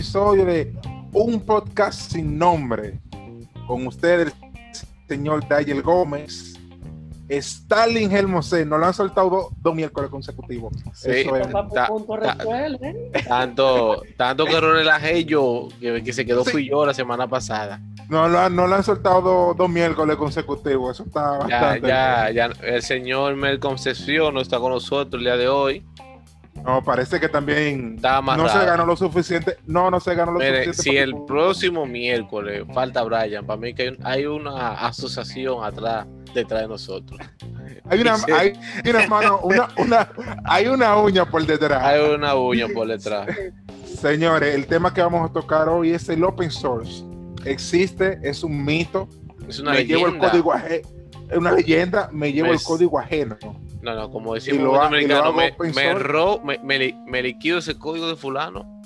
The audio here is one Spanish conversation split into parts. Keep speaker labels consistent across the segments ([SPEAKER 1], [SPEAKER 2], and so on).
[SPEAKER 1] episodio de Un Podcast Sin Nombre. Con ustedes, el señor Daniel Gómez, Stalin Helmose. No lo han soltado dos miércoles consecutivos.
[SPEAKER 2] Sí,
[SPEAKER 1] Eso es.
[SPEAKER 2] ta- ta-
[SPEAKER 3] resuelve.
[SPEAKER 2] tanto, tanto que lo relajé yo, que, que se quedó
[SPEAKER 1] Sí.
[SPEAKER 2] fui yo la semana pasada.
[SPEAKER 1] No, lo han- no lo han soltado dos, dos miércoles consecutivos. Eso está
[SPEAKER 2] Ya,
[SPEAKER 1] bastante.
[SPEAKER 2] ya, ya, el señor Mel Concepción no está con nosotros el día de hoy.
[SPEAKER 1] No, parece que también no se ganó lo suficiente. No, no se ganó lo
[SPEAKER 2] Mire,
[SPEAKER 1] suficiente.
[SPEAKER 2] si el próximo miércoles falta Brian, para mí que hay, un- hay una asociación atrás, detrás de nosotros.
[SPEAKER 1] Hay una,
[SPEAKER 2] Sí.
[SPEAKER 1] hay una mano, una, una, hay una uña por detrás.
[SPEAKER 2] Hay una uña por detrás.
[SPEAKER 1] Señores, el tema que vamos a tocar hoy es el open source. Existe, es un mito.
[SPEAKER 2] Es una
[SPEAKER 1] me llevo el
[SPEAKER 2] leyenda.
[SPEAKER 1] código ajeno. Es una leyenda, me llevo
[SPEAKER 2] Pues-
[SPEAKER 1] el código ajeno.
[SPEAKER 2] No, no, como decimos
[SPEAKER 1] lo
[SPEAKER 2] los me, me, ro- me, me li- me liquido ese código de fulano.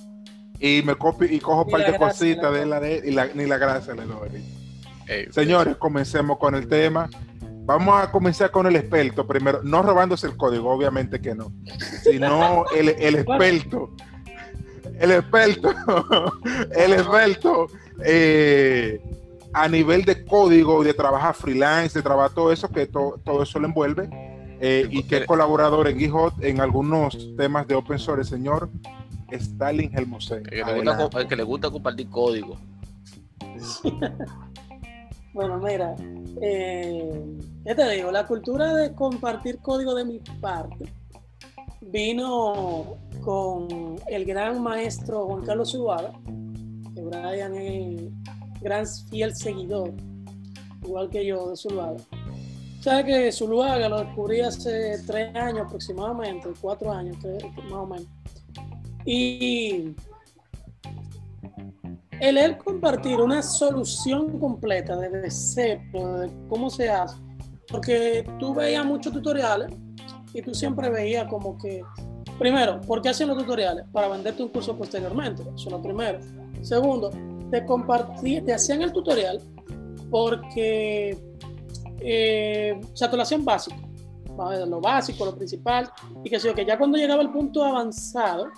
[SPEAKER 1] Y me copio y cojo un par de cositas de la de y la- ni la gracia le doy.
[SPEAKER 2] Ey,
[SPEAKER 1] Señores, comencemos con el tema. Vamos a comenzar con el experto primero, no robándose el código, obviamente que no, sino el, el experto. El experto, el experto eh, a nivel de código, de trabajar freelance, de trabajar todo eso, que to- todo eso lo envuelve, eh, y que es colaborador en GitHub en algunos temas de open source, el señor Stalin Helmose.
[SPEAKER 2] que, le gusta, co- que le gusta compartir código.
[SPEAKER 3] Bueno, mira, eh, ¿qué te digo? La cultura de compartir código de mi parte vino con el gran maestro Juan Carlos Zuluaga, que Brian es gran fiel seguidor, igual que yo de Zuluaga. Sabes que Zuluaga lo descubrí hace tres años aproximadamente, cuatro años, más o menos. Y el él compartir una solución completa desde cero, de cómo se hace, porque tú veías muchos tutoriales y tú siempre veías como que, primero, ¿por qué hacen los tutoriales? Para venderte un curso posteriormente, eso es lo primero. Segundo, te compartí, te hacían el tutorial porque, eh, te lo hacían básico, ¿vale? lo básico, lo principal, y que que ya cuando llegaba el punto avanzado,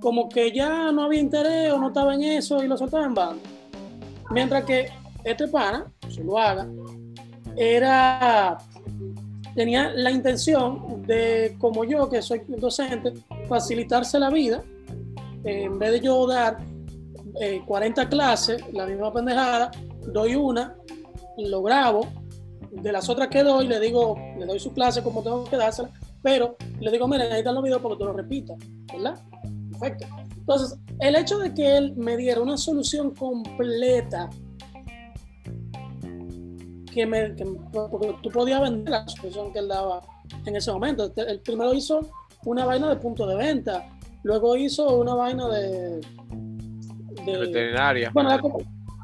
[SPEAKER 3] como que ya no había interés o no estaba en eso y lo soltaba en banda. Mientras que este pana, si lo haga, era, tenía la intención de, como yo, que soy docente, facilitarse la vida. En vez de yo dar eh, 40 clases, la misma pendejada, doy una, lo grabo, de las otras que doy, le digo, le doy su clase como tengo que dársela, pero le digo, mira, ahí están los videos para que tú lo repitas, ¿verdad? Perfecto. Entonces, el hecho de que él me diera una solución completa que me, que, porque tú podías vender la solución que él daba en ese momento. Él primero hizo una vaina de punto de venta, luego hizo una vaina de. de-
[SPEAKER 2] Veterinaria.
[SPEAKER 3] bueno,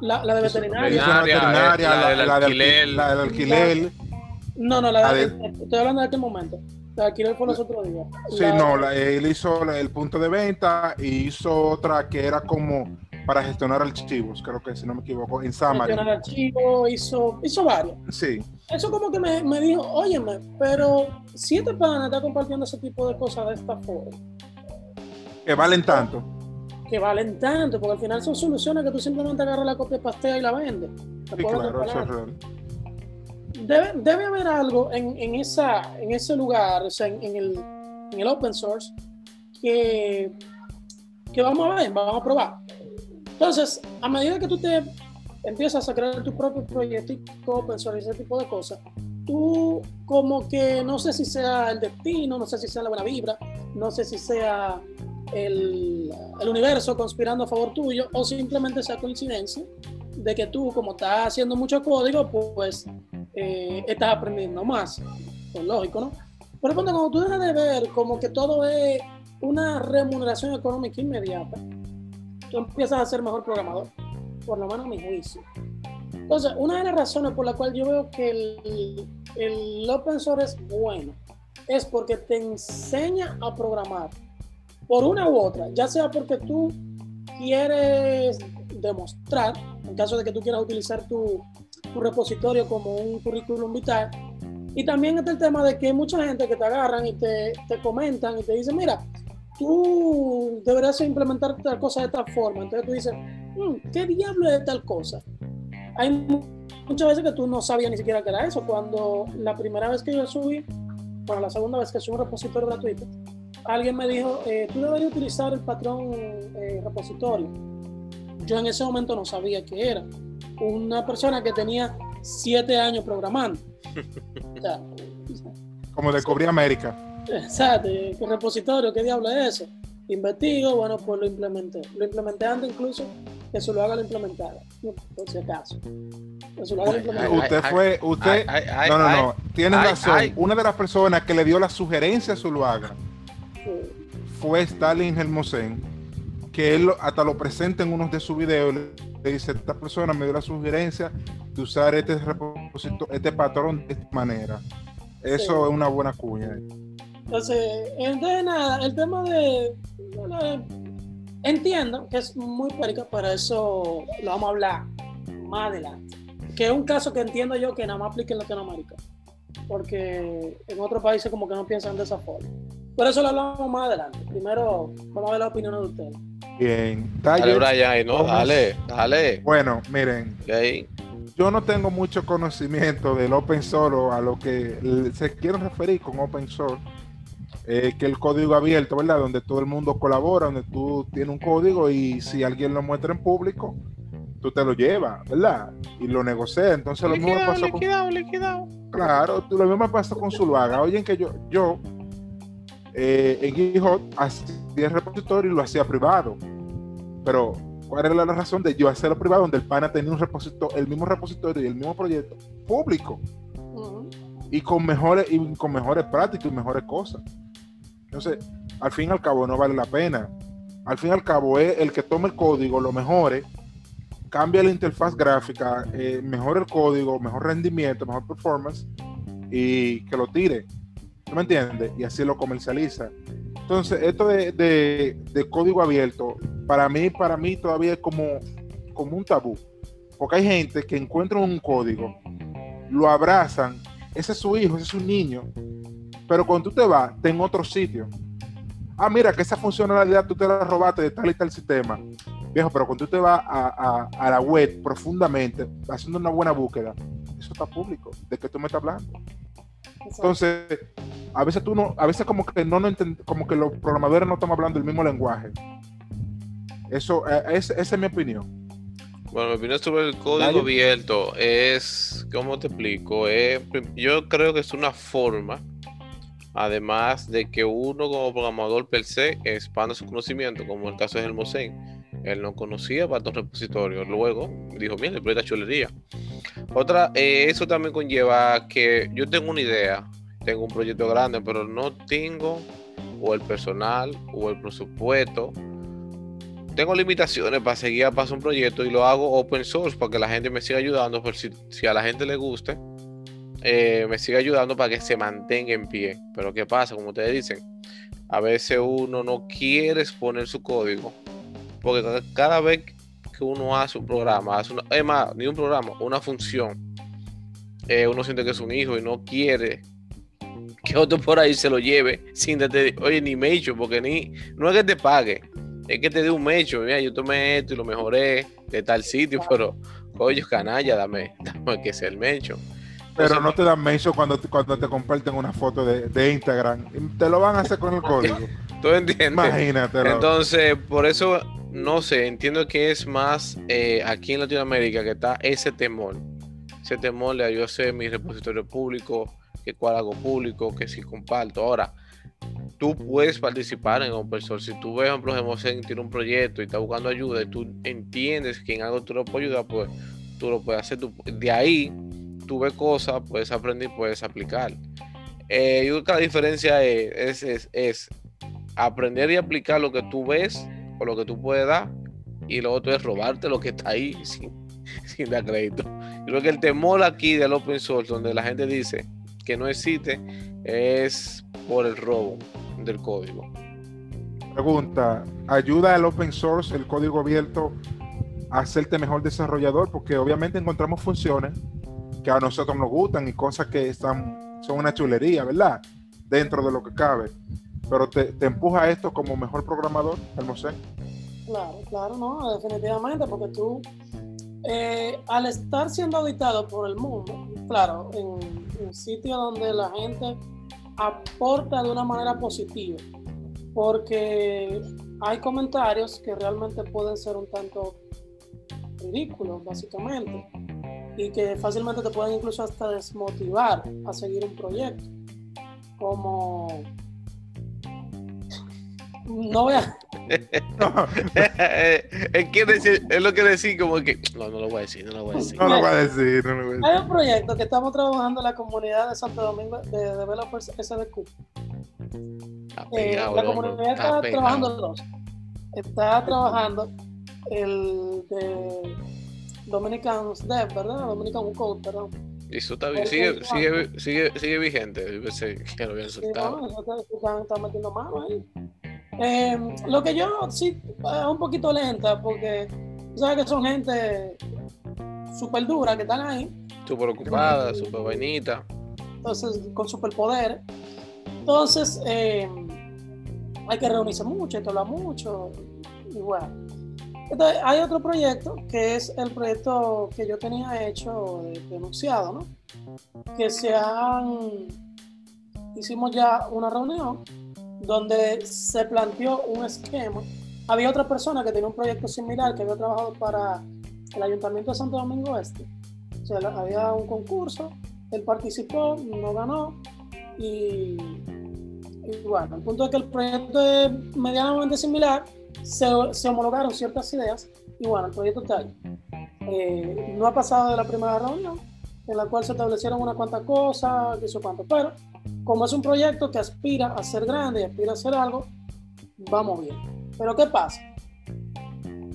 [SPEAKER 3] la- la de veterinaria.
[SPEAKER 2] Veterinaria,
[SPEAKER 1] veterinaria,
[SPEAKER 2] la
[SPEAKER 1] la,
[SPEAKER 2] del
[SPEAKER 1] la del
[SPEAKER 2] alquiler.
[SPEAKER 1] la del alquiler.
[SPEAKER 3] No, no, la de,
[SPEAKER 1] La
[SPEAKER 3] estoy hablando de aquel momento. La de alquiler fue los otros días.
[SPEAKER 1] Sí,
[SPEAKER 3] La-
[SPEAKER 1] no, la- él hizo la- el punto de venta y hizo otra que era como para gestionar archivos, creo que si no me equivoco, en Xamarin.
[SPEAKER 3] gestionar archivos, hizo, hizo varios.
[SPEAKER 1] Sí,
[SPEAKER 3] Eso como que me, me dijo, óyeme, pero si este pana está compartiendo ese tipo de cosas de esta forma,
[SPEAKER 1] que valen tanto.
[SPEAKER 3] Que valen tanto, porque al final son soluciones que tú simplemente agarras la copia pastea y la vendes. La
[SPEAKER 1] Sí,
[SPEAKER 3] puedes
[SPEAKER 1] claro, eso es
[SPEAKER 3] comparar.
[SPEAKER 1] real.
[SPEAKER 3] debe, debe haber algo en, en, esa, en ese lugar, o sea, en, en el, en el open source, que, que vamos a ver, vamos a probar. Entonces, a medida que tú te empiezas a crear tu propio proyecto open source y ese tipo de cosas, tú como que no sé si sea el destino, no sé si sea la buena vibra, no sé si sea el, universo conspirando a favor tuyo o simplemente sea coincidencia de que tú como estás haciendo mucho código, pues eh, estás aprendiendo más. Pues lógico, ¿no? Por ejemplo, cuando tú dejas de ver como que todo es una remuneración económica inmediata, tú empiezas a ser mejor programador, por lo menos a mi juicio. Entonces, una de las razones por la cual yo veo que el, el open source es bueno es porque te enseña a programar por una u otra, ya sea porque tú quieres demostrar, en caso de que tú quieras utilizar tu, tu repositorio como un currículum vital, y también está el tema de que hay mucha gente que te agarran y te, te comentan y te dicen, mira, tú deberías implementar tal cosa de tal forma. Entonces tú dices, "Mm, ¿qué diablo es tal cosa? Hay mu- muchas veces que tú no sabías ni siquiera que era eso. Cuando la primera vez que yo subí, bueno, la segunda vez que subí un repositorio gratuito, alguien me dijo, eh, tú deberías utilizar el patrón eh, repositorio. Yo en ese momento no sabía qué era. Una persona que tenía siete años programando. O sea,
[SPEAKER 1] Como descubrí América.
[SPEAKER 3] Exacto, ¿qué repositorio? ¿Qué diablo es eso? Investigo, bueno, pues lo implementé. Lo implementé antes incluso que se lo haga lo implementara, por si acaso. Que se lo haga lo
[SPEAKER 2] Ay,
[SPEAKER 3] implementara.
[SPEAKER 2] ay,
[SPEAKER 1] Usted fue, usted, no, no, no, tiene razón. Una de las personas que le dio la sugerencia a Zuluaga
[SPEAKER 3] Eh,
[SPEAKER 1] fue Stalin Hermosen, que él hasta lo presenta en unos de sus videos. Le, le dice: Esta persona me dio la sugerencia de usar este repositorio, este patrón de esta manera. Eso
[SPEAKER 3] Sí.
[SPEAKER 1] es una buena cuña.
[SPEAKER 3] Entonces, entonces nada, el tema de. bueno, entiendo que es muy perica, pero eso lo vamos a hablar más adelante. Que es un caso que entiendo yo que nada más aplica en Latinoamérica. Porque en otros países como que no piensan de esa forma. Por eso lo hablamos más adelante. Primero, vamos a ver la opinión de ustedes.
[SPEAKER 1] Bien.
[SPEAKER 2] Dale. Brian, no, dale, dale.
[SPEAKER 1] Bueno, miren,
[SPEAKER 2] Y ahí,
[SPEAKER 1] yo no tengo mucho conocimiento del open source o a lo que se quieren referir con open source, eh, que el código abierto, ¿verdad? Donde todo el mundo colabora, donde tú tienes un código y si alguien lo muestra en público, tú te lo llevas, ¿verdad? Y lo negocias. Entonces lo mismo
[SPEAKER 2] liquidado,
[SPEAKER 1] pasó con...
[SPEAKER 2] liquidado, liquidado.
[SPEAKER 1] Claro, lo mismo pasó con Zuluaga. Oye, que yo, yo eh, en GitHub hacía el repositorio y lo hacía privado. Pero, ¿cuál era la razón de yo hacerlo privado donde el pana tenía un repositorio, el mismo repositorio y el mismo proyecto público y con mejores y con mejores prácticas y mejores cosas? Entonces, al fin y al cabo no vale la pena. Al fin y al cabo es el que tome el código, lo mejore, cambia la interfaz gráfica, eh, mejore el código, mejor rendimiento, mejor performance y que lo tire. ¿Tú me entiendes? Y así lo comercializa. Entonces, esto de, de- código abierto, para mí, para mí todavía es como, como un tabú. Porque hay gente que encuentra un código, lo abrazan, ese es su hijo, ese es su niño, pero cuando tú te vas, está en otro sitio. Ah, mira, que esa funcionalidad tú te la robaste de tal y tal sistema. Viejo, pero cuando tú te vas a, a- a la web profundamente, haciendo una buena búsqueda, eso está público. ¿De qué tú me estás hablando? Entonces, a veces tú no, a veces como que no, no enten- como que los programadores no están hablando el mismo lenguaje. Eso, eh, es- esa es mi opinión.
[SPEAKER 2] Bueno, mi opinión sobre el código
[SPEAKER 1] Dale.
[SPEAKER 2] abierto es, ¿cómo te explico? Es, yo creo que es una forma, además de que uno como programador per se expanda su conocimiento, como el caso de Hermosén. Él no conocía para estos repositorios. Luego dijo, mira, el proyecto es chulería. Otra, eh, eso también conlleva que yo tengo una idea, tengo un proyecto grande, pero no tengo o el personal o el presupuesto tengo limitaciones para seguir a paso un proyecto y lo hago open source para que la gente me siga ayudando, por si, si a la gente le guste, eh, me siga ayudando para que se mantenga en pie. Pero ¿qué pasa? Como ustedes dicen, a veces uno no quiere exponer su código, porque ca- cada vez que uno hace un programa, hace una, es más, ni un programa, una función, eh, uno siente que es un hijo y no quiere que otro por ahí se lo lleve sin que te, oye, ni me hecho, porque ni, no es que te pague, es que te dé un mecho, mira, yo tomé esto y lo mejoré de tal sitio, pero coño, canalla, dame, dame que sea el mecho.
[SPEAKER 1] Pero
[SPEAKER 2] Entonces,
[SPEAKER 1] no te dan mention cuando, te- cuando te comparten una foto de, de Instagram. Te lo van a hacer con el código.
[SPEAKER 2] ¿Tú entiendes?
[SPEAKER 1] Imagínatelo.
[SPEAKER 2] Entonces, por eso, no sé, entiendo que es más eh, aquí en Latinoamérica que está ese temor. Ese temor de yo hacer mi repositorio público, que cuál hago público, que si comparto. Ahora, tú puedes participar en Open Source. Si tú, por ejemplo, Gemosen tiene un proyecto y está buscando ayuda y tú entiendes que en algo tú lo puedes ayudar, pues tú lo puedes hacer. De ahí, tú ves cosas, puedes aprender y puedes aplicar. Eh, yo creo que la diferencia es, es, es- es aprender y aplicar lo que tú ves o lo que tú puedes dar y lo otro es robarte lo que está ahí sin, sin dar crédito. Creo que el temor aquí del open source, donde la gente dice que no existe, es por el robo del código.
[SPEAKER 1] Pregunta, ¿ayuda el open source, el código abierto, a hacerte mejor desarrollador? Porque obviamente encontramos funciones que a nosotros nos gustan y cosas que están, son una chulería, ¿verdad? Dentro de lo que cabe. Pero te, empuja a esto como mejor programador, el Mosaic.
[SPEAKER 3] Claro, claro, no, definitivamente, porque tú, eh, al estar siendo auditado por el mundo, claro, en un sitio donde la gente aporta de una manera positiva, porque hay comentarios que realmente pueden ser un tanto ridículos, básicamente, y que fácilmente te pueden incluso hasta desmotivar a seguir un proyecto, como no voy a.
[SPEAKER 2] es, que decir, es lo que decir, como que. No, no lo voy a decir, no lo voy a decir.
[SPEAKER 1] No lo voy a decir, no lo voy a decir.
[SPEAKER 3] Hay un proyecto que estamos trabajando en la comunidad de Santo Domingo de Developers SDQ. Eh, la comunidad está, trabajando dos. Está trabajando el de Dominican Dev, ¿verdad? Dominican Code, perdón.
[SPEAKER 2] Y eso está bien, sigue, sigue, sigue, sigue, vigente. Yo pensé que lo habían soltado.
[SPEAKER 3] Sí, no, están, están metiendo mano ahí. Eh, lo que yo sí es un poquito lenta porque sabes que son gente súper dura que están ahí.
[SPEAKER 2] Súper ocupada, súper vainita.
[SPEAKER 3] Entonces, con superpoderes. Entonces, eh, hay que reunirse mucho, hay que hablar mucho. Y bueno. Entonces, hay otro proyecto que es el proyecto que yo tenía hecho, denunciado, ¿no? Que se han. Hicimos ya una reunión donde se planteó un esquema. Había otra persona que tenía un proyecto similar que había trabajado para el Ayuntamiento de Santo Domingo Este. O sea, había un concurso, él participó, no ganó y, bueno, el punto es que el proyecto es medianamente similar, se, se homologaron ciertas ideas y bueno, el proyecto está ahí. Eh, no ha pasado de la primera reunión, en la cual se establecieron una cuantas cosas, que hizo cuánto, pero como es un proyecto que aspira a ser grande y aspira a hacer algo, vamos bien. Pero ¿qué pasa?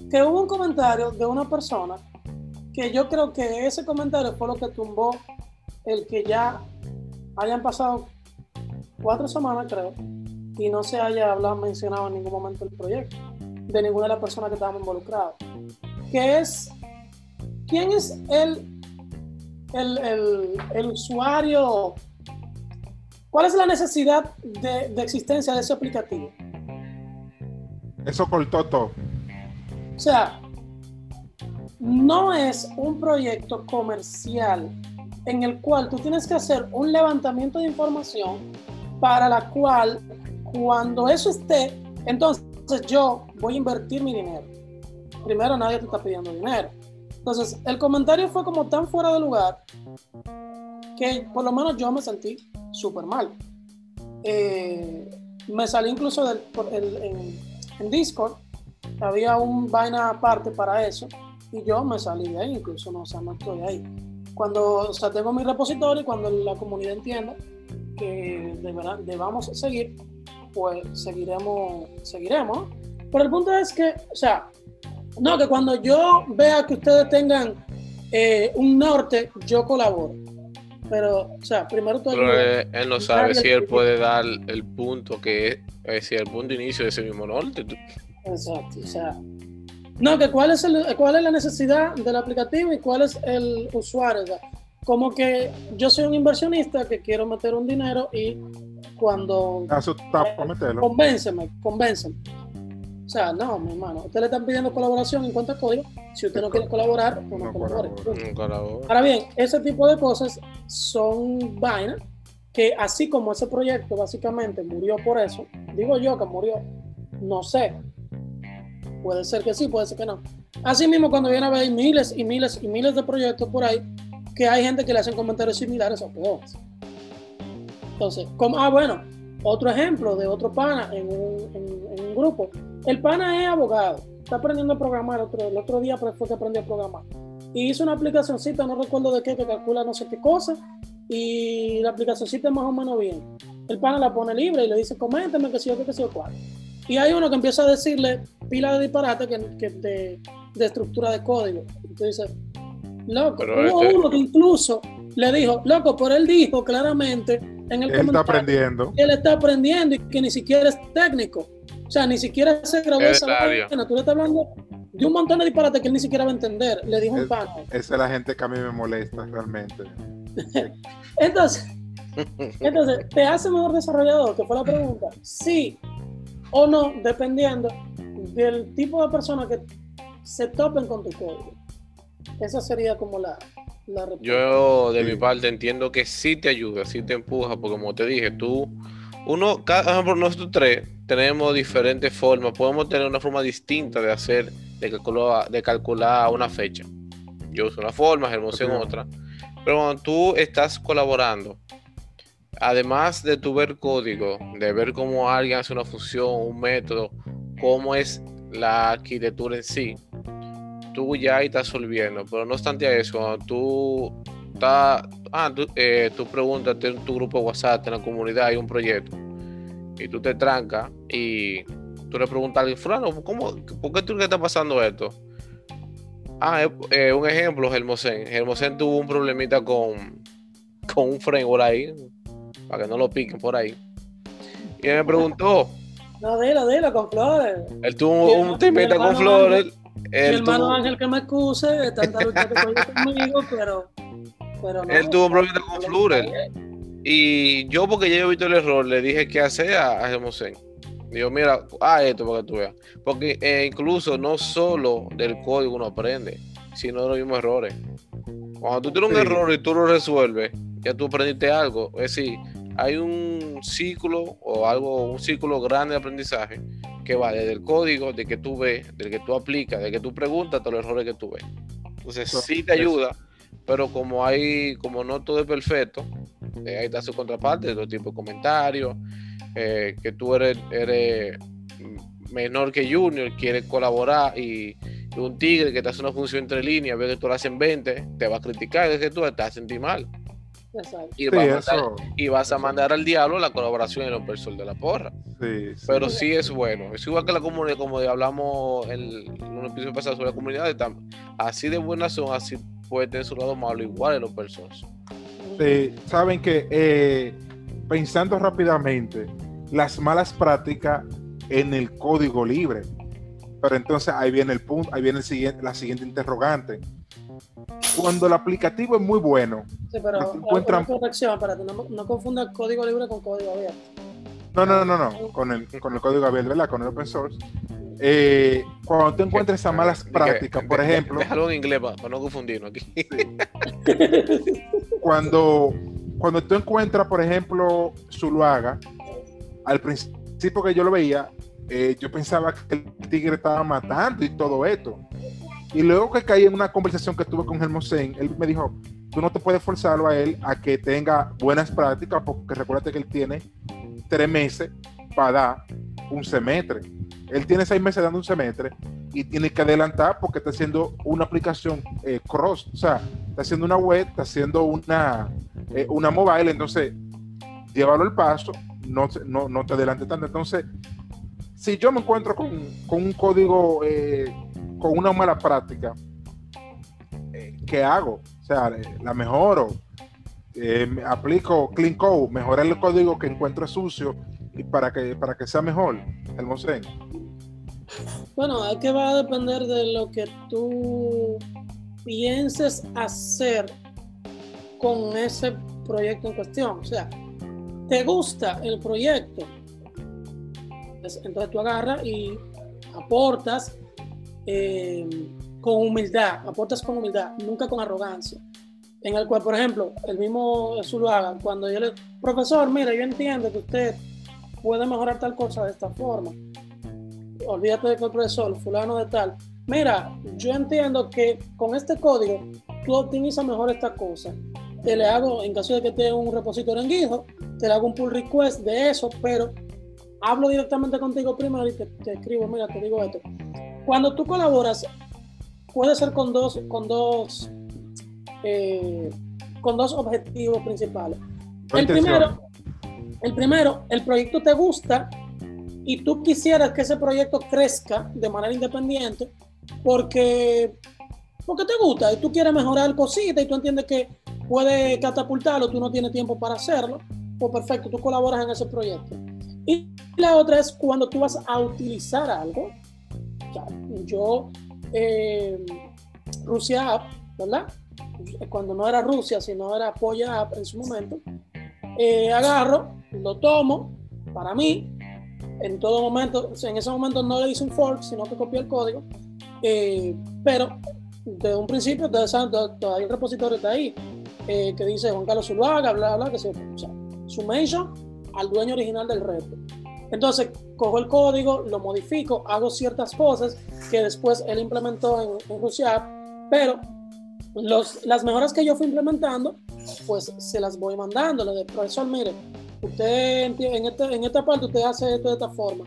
[SPEAKER 3] Que hubo un comentario de una persona que yo creo que ese comentario fue lo que tumbó el que ya hayan pasado cuatro semanas, creo, y no se haya hablado, mencionado en ningún momento el proyecto de ninguna de las personas que estaban involucradas. Que es, ¿quién es el, el, el usuario ¿Cuál es la necesidad de, existencia de ese aplicativo?
[SPEAKER 1] Eso cortó todo.
[SPEAKER 3] O sea, no es un proyecto comercial en el cual tú tienes que hacer un levantamiento de información para la cual cuando eso esté, entonces yo voy a invertir mi dinero. Primero nadie te está pidiendo dinero. Entonces el comentario fue como tan fuera de lugar que por lo menos yo me sentí súper mal. Eh, me salí incluso en, Discord, había un vaina aparte para eso, y yo me salí de ahí, incluso no, o sea, no estoy ahí. Cuando o sea, tengo mi repositorio, cuando la comunidad entienda que de verdad debamos seguir, pues seguiremos, seguiremos. Pero el punto es que, o sea, no, que cuando yo vea que ustedes tengan eh, un norte, yo colaboro pero, o sea, primero todo.
[SPEAKER 2] Pero él, no sabe si él puede dar el punto que es, es decir, el punto de inicio de ese mismo norte.
[SPEAKER 3] Exacto, o sea. No, que cuál es, el, cuál es la necesidad del aplicativo y cuál es el usuario. O sea, como que yo soy un inversionista que quiero meter un dinero y cuando.
[SPEAKER 1] Ah, eso está para meterlo.
[SPEAKER 3] Convénceme, convénceme. O sea, no, mi hermano, usted le están pidiendo colaboración en cuanto a código. Si usted no quiere colaborar, pues no, colabore. Ahora bien, ese tipo de cosas son vainas que así como ese proyecto básicamente murió por eso, digo yo que murió, no sé. Puede ser que sí, puede ser que no. Así mismo cuando viene a ver miles y miles y miles de proyectos por ahí, que hay gente que le hacen comentarios similares o peores. Entonces, como, ah, bueno, otro ejemplo de otro pana en un, grupo. El pana es abogado, está aprendiendo a programar. Otro, el otro día fue que aprendió a programar. Y hizo una aplicacióncita, no recuerdo de qué, que calcula no sé qué cosa. Y la aplicacióncita es más o menos bien. El pana la pone libre y le dice, coménteme que si yo, que si yo, cuál. Y hay uno que empieza a decirle pila de disparate que, de, de, estructura de código. Entonces loco, hubo este uno que incluso le dijo, loco, pero él dijo claramente en el
[SPEAKER 1] él está aprendiendo.
[SPEAKER 3] él está aprendiendo y que ni siquiera es técnico. O sea, ni siquiera se grabó esa vaina. Tú le estás hablando de un montón de disparates que él ni siquiera va a entender. Le dijo un pan.
[SPEAKER 1] Esa es la gente que a mí me molesta realmente.
[SPEAKER 3] Entonces, Entonces, ¿te hace mejor desarrollador? Que fue la pregunta. Sí o no, dependiendo del tipo de persona que se topen con tu código. Esa sería como la, la respuesta.
[SPEAKER 2] Yo, de mi parte, entiendo que sí te ayuda, sí te empuja, porque como te dije, tú, uno, cada ejemplo, nosotros tres tenemos diferentes formas, podemos tener una forma distinta de hacer, de calcular, de calcular una fecha. Yo uso una forma, Hermoso en otra. Pero cuando tú estás colaborando, además de tu ver código, de ver cómo alguien hace una función, un método, cómo es la arquitectura en sí, tú ya estás resolviendo. Pero no obstante a eso, cuando tú estás, ah, tú, eh, tú preguntas en tu grupo de WhatsApp, en la comunidad, hay un proyecto, y tú te trancas y tú le preguntas a alguien, fulano, ¿cómo, ¿por qué tú qué está pasando esto? Ah, eh, un ejemplo, Hermosén. Hermosén tuvo un problemita con, con un frame por ahí, para que no lo piquen por ahí. Y él me preguntó,
[SPEAKER 3] No, dilo, dilo, con flores.
[SPEAKER 2] él tuvo un
[SPEAKER 3] hermano-
[SPEAKER 2] temita
[SPEAKER 3] mi
[SPEAKER 2] con flores.
[SPEAKER 3] Mi
[SPEAKER 2] Él
[SPEAKER 3] hermano
[SPEAKER 2] tuvo,
[SPEAKER 3] Ángel que me excuse de tanta lucha que cogió conmigo, pero, pero no.
[SPEAKER 2] él tuvo un problema con
[SPEAKER 3] No,
[SPEAKER 2] flores. Y yo, porque ya he visto el error, le dije qué hacer a, a Hermosén. Digo, mira, ah, esto para que tú veas. Porque eh, incluso no solo del código uno aprende, sino de los mismos errores. Cuando tú tienes un error y tú lo resuelves, ya tú aprendiste algo. Es decir, hay un ciclo o algo, un ciclo grande de aprendizaje que va desde el código, de que tú ves, del que tú aplicas, de que tú preguntas, hasta los errores que tú ves. Entonces sí te
[SPEAKER 1] eso.
[SPEAKER 2] ayuda, pero como hay, como no todo es perfecto, eh, ahí está su contraparte, de todo tipo de comentarios, eh, que tú eres, eres menor que Junior, quieres colaborar y, y un tigre que te hace una función entre líneas, ve que tú la haces en 20, te va a criticar, es que tú te vas a sentir mal.
[SPEAKER 3] Exacto.
[SPEAKER 2] Y,
[SPEAKER 1] Sí,
[SPEAKER 2] vas, a mandar,
[SPEAKER 1] eso.
[SPEAKER 2] y vas a mandar al diablo la colaboración en los personas de la porra.
[SPEAKER 1] Sí, sí.
[SPEAKER 2] Pero sí es bueno. Es igual que la comunidad, como hablamos en, en un episodio pasado sobre la comunidad, así de buenas son, así puede tener su lado malo, igual en los personas.
[SPEAKER 1] Sí, saben que eh, pensando rápidamente, las malas prácticas en el código libre. Pero entonces ahí viene el punto, ahí viene el siguiente, la siguiente interrogante. Cuando el aplicativo es muy bueno,
[SPEAKER 3] Sí, pero
[SPEAKER 1] No te encuentran-
[SPEAKER 3] una corrección, espérate, no, no confunda código libre con código abierto.
[SPEAKER 1] no, no, no, no, con el, con el código abierto, ¿verdad? Con el open source. Eh, cuando tú encuentres esas malas prácticas, por ejemplo,
[SPEAKER 2] Déjalo en inglés para, no confundirnos aquí.
[SPEAKER 1] cuando, cuando tú encuentras, por ejemplo, Zuluaga, al principio que yo lo veía, eh, yo pensaba que el tigre estaba matando y todo esto. Y luego que caí en una conversación que tuve con Hermosén, él me dijo, tú no te puedes forzarlo a él a que tenga buenas prácticas, porque recuérdate que él tiene tres meses para dar un semestre. Él tiene seis meses dando un semestre y tiene que adelantar porque está haciendo una aplicación eh, cross, o sea, está haciendo una web, está haciendo una, eh, una mobile, entonces llévalo al paso, no, no, no te adelante tanto. Entonces, si yo me encuentro con, con un código, eh, con una mala práctica, ¿qué hago? O sea, la mejoro, me aplico clean code, mejorar el código que encuentro sucio y para que, para que sea mejor, Hermosén.
[SPEAKER 3] Bueno, es que va a depender de lo que tú pienses hacer con ese proyecto en cuestión. O sea, ¿te gusta el proyecto? Pues, Entonces tú agarras y aportas eh, con humildad, aportas con humildad, nunca con arrogancia. En el cual, por ejemplo, el mismo Zuluaga, cuando yo le, profesor, mira, yo entiendo que usted puede mejorar tal cosa de esta forma olvídate de que el profesor, fulano de tal, mira, yo entiendo que con este código tú optimizas mejor esta cosa. Te le hago, en caso de que tenga un repositorio en GitHub, te le hago un pull request de eso, pero hablo directamente contigo primero y te, te escribo, mira, te digo esto. Cuando tú colaboras, puede ser con dos, con dos, eh, con dos objetivos principales. El primero, el primero, el proyecto te gusta y tú quisieras que ese proyecto crezca de manera independiente porque, porque te gusta y tú quieres mejorar cositas y tú entiendes que puede catapultarlo, tú no tienes tiempo para hacerlo, pues perfecto, tú colaboras en ese proyecto. Y la otra es cuando tú vas a utilizar algo. Sea, yo, eh, Rusia App, ¿verdad? Cuando no era Rusia, sino era Polla App en su momento, eh, agarro, lo tomo para mí, en todo momento, en ese momento no le hice un fork, sino que copié el código, eh, pero desde un principio todavía el repositorio está ahí, eh, que dice Juan Carlos Zuluaga, bla, bla, que se, o sea, summation al dueño original del repo. Entonces, cojo el código, lo modifico, hago ciertas cosas que después él implementó en, en pero los, las mejoras que yo fui implementando, pues se las voy mandando. Le digo, profesor, mire, usted en, este, en esta parte usted hace esto de esta forma.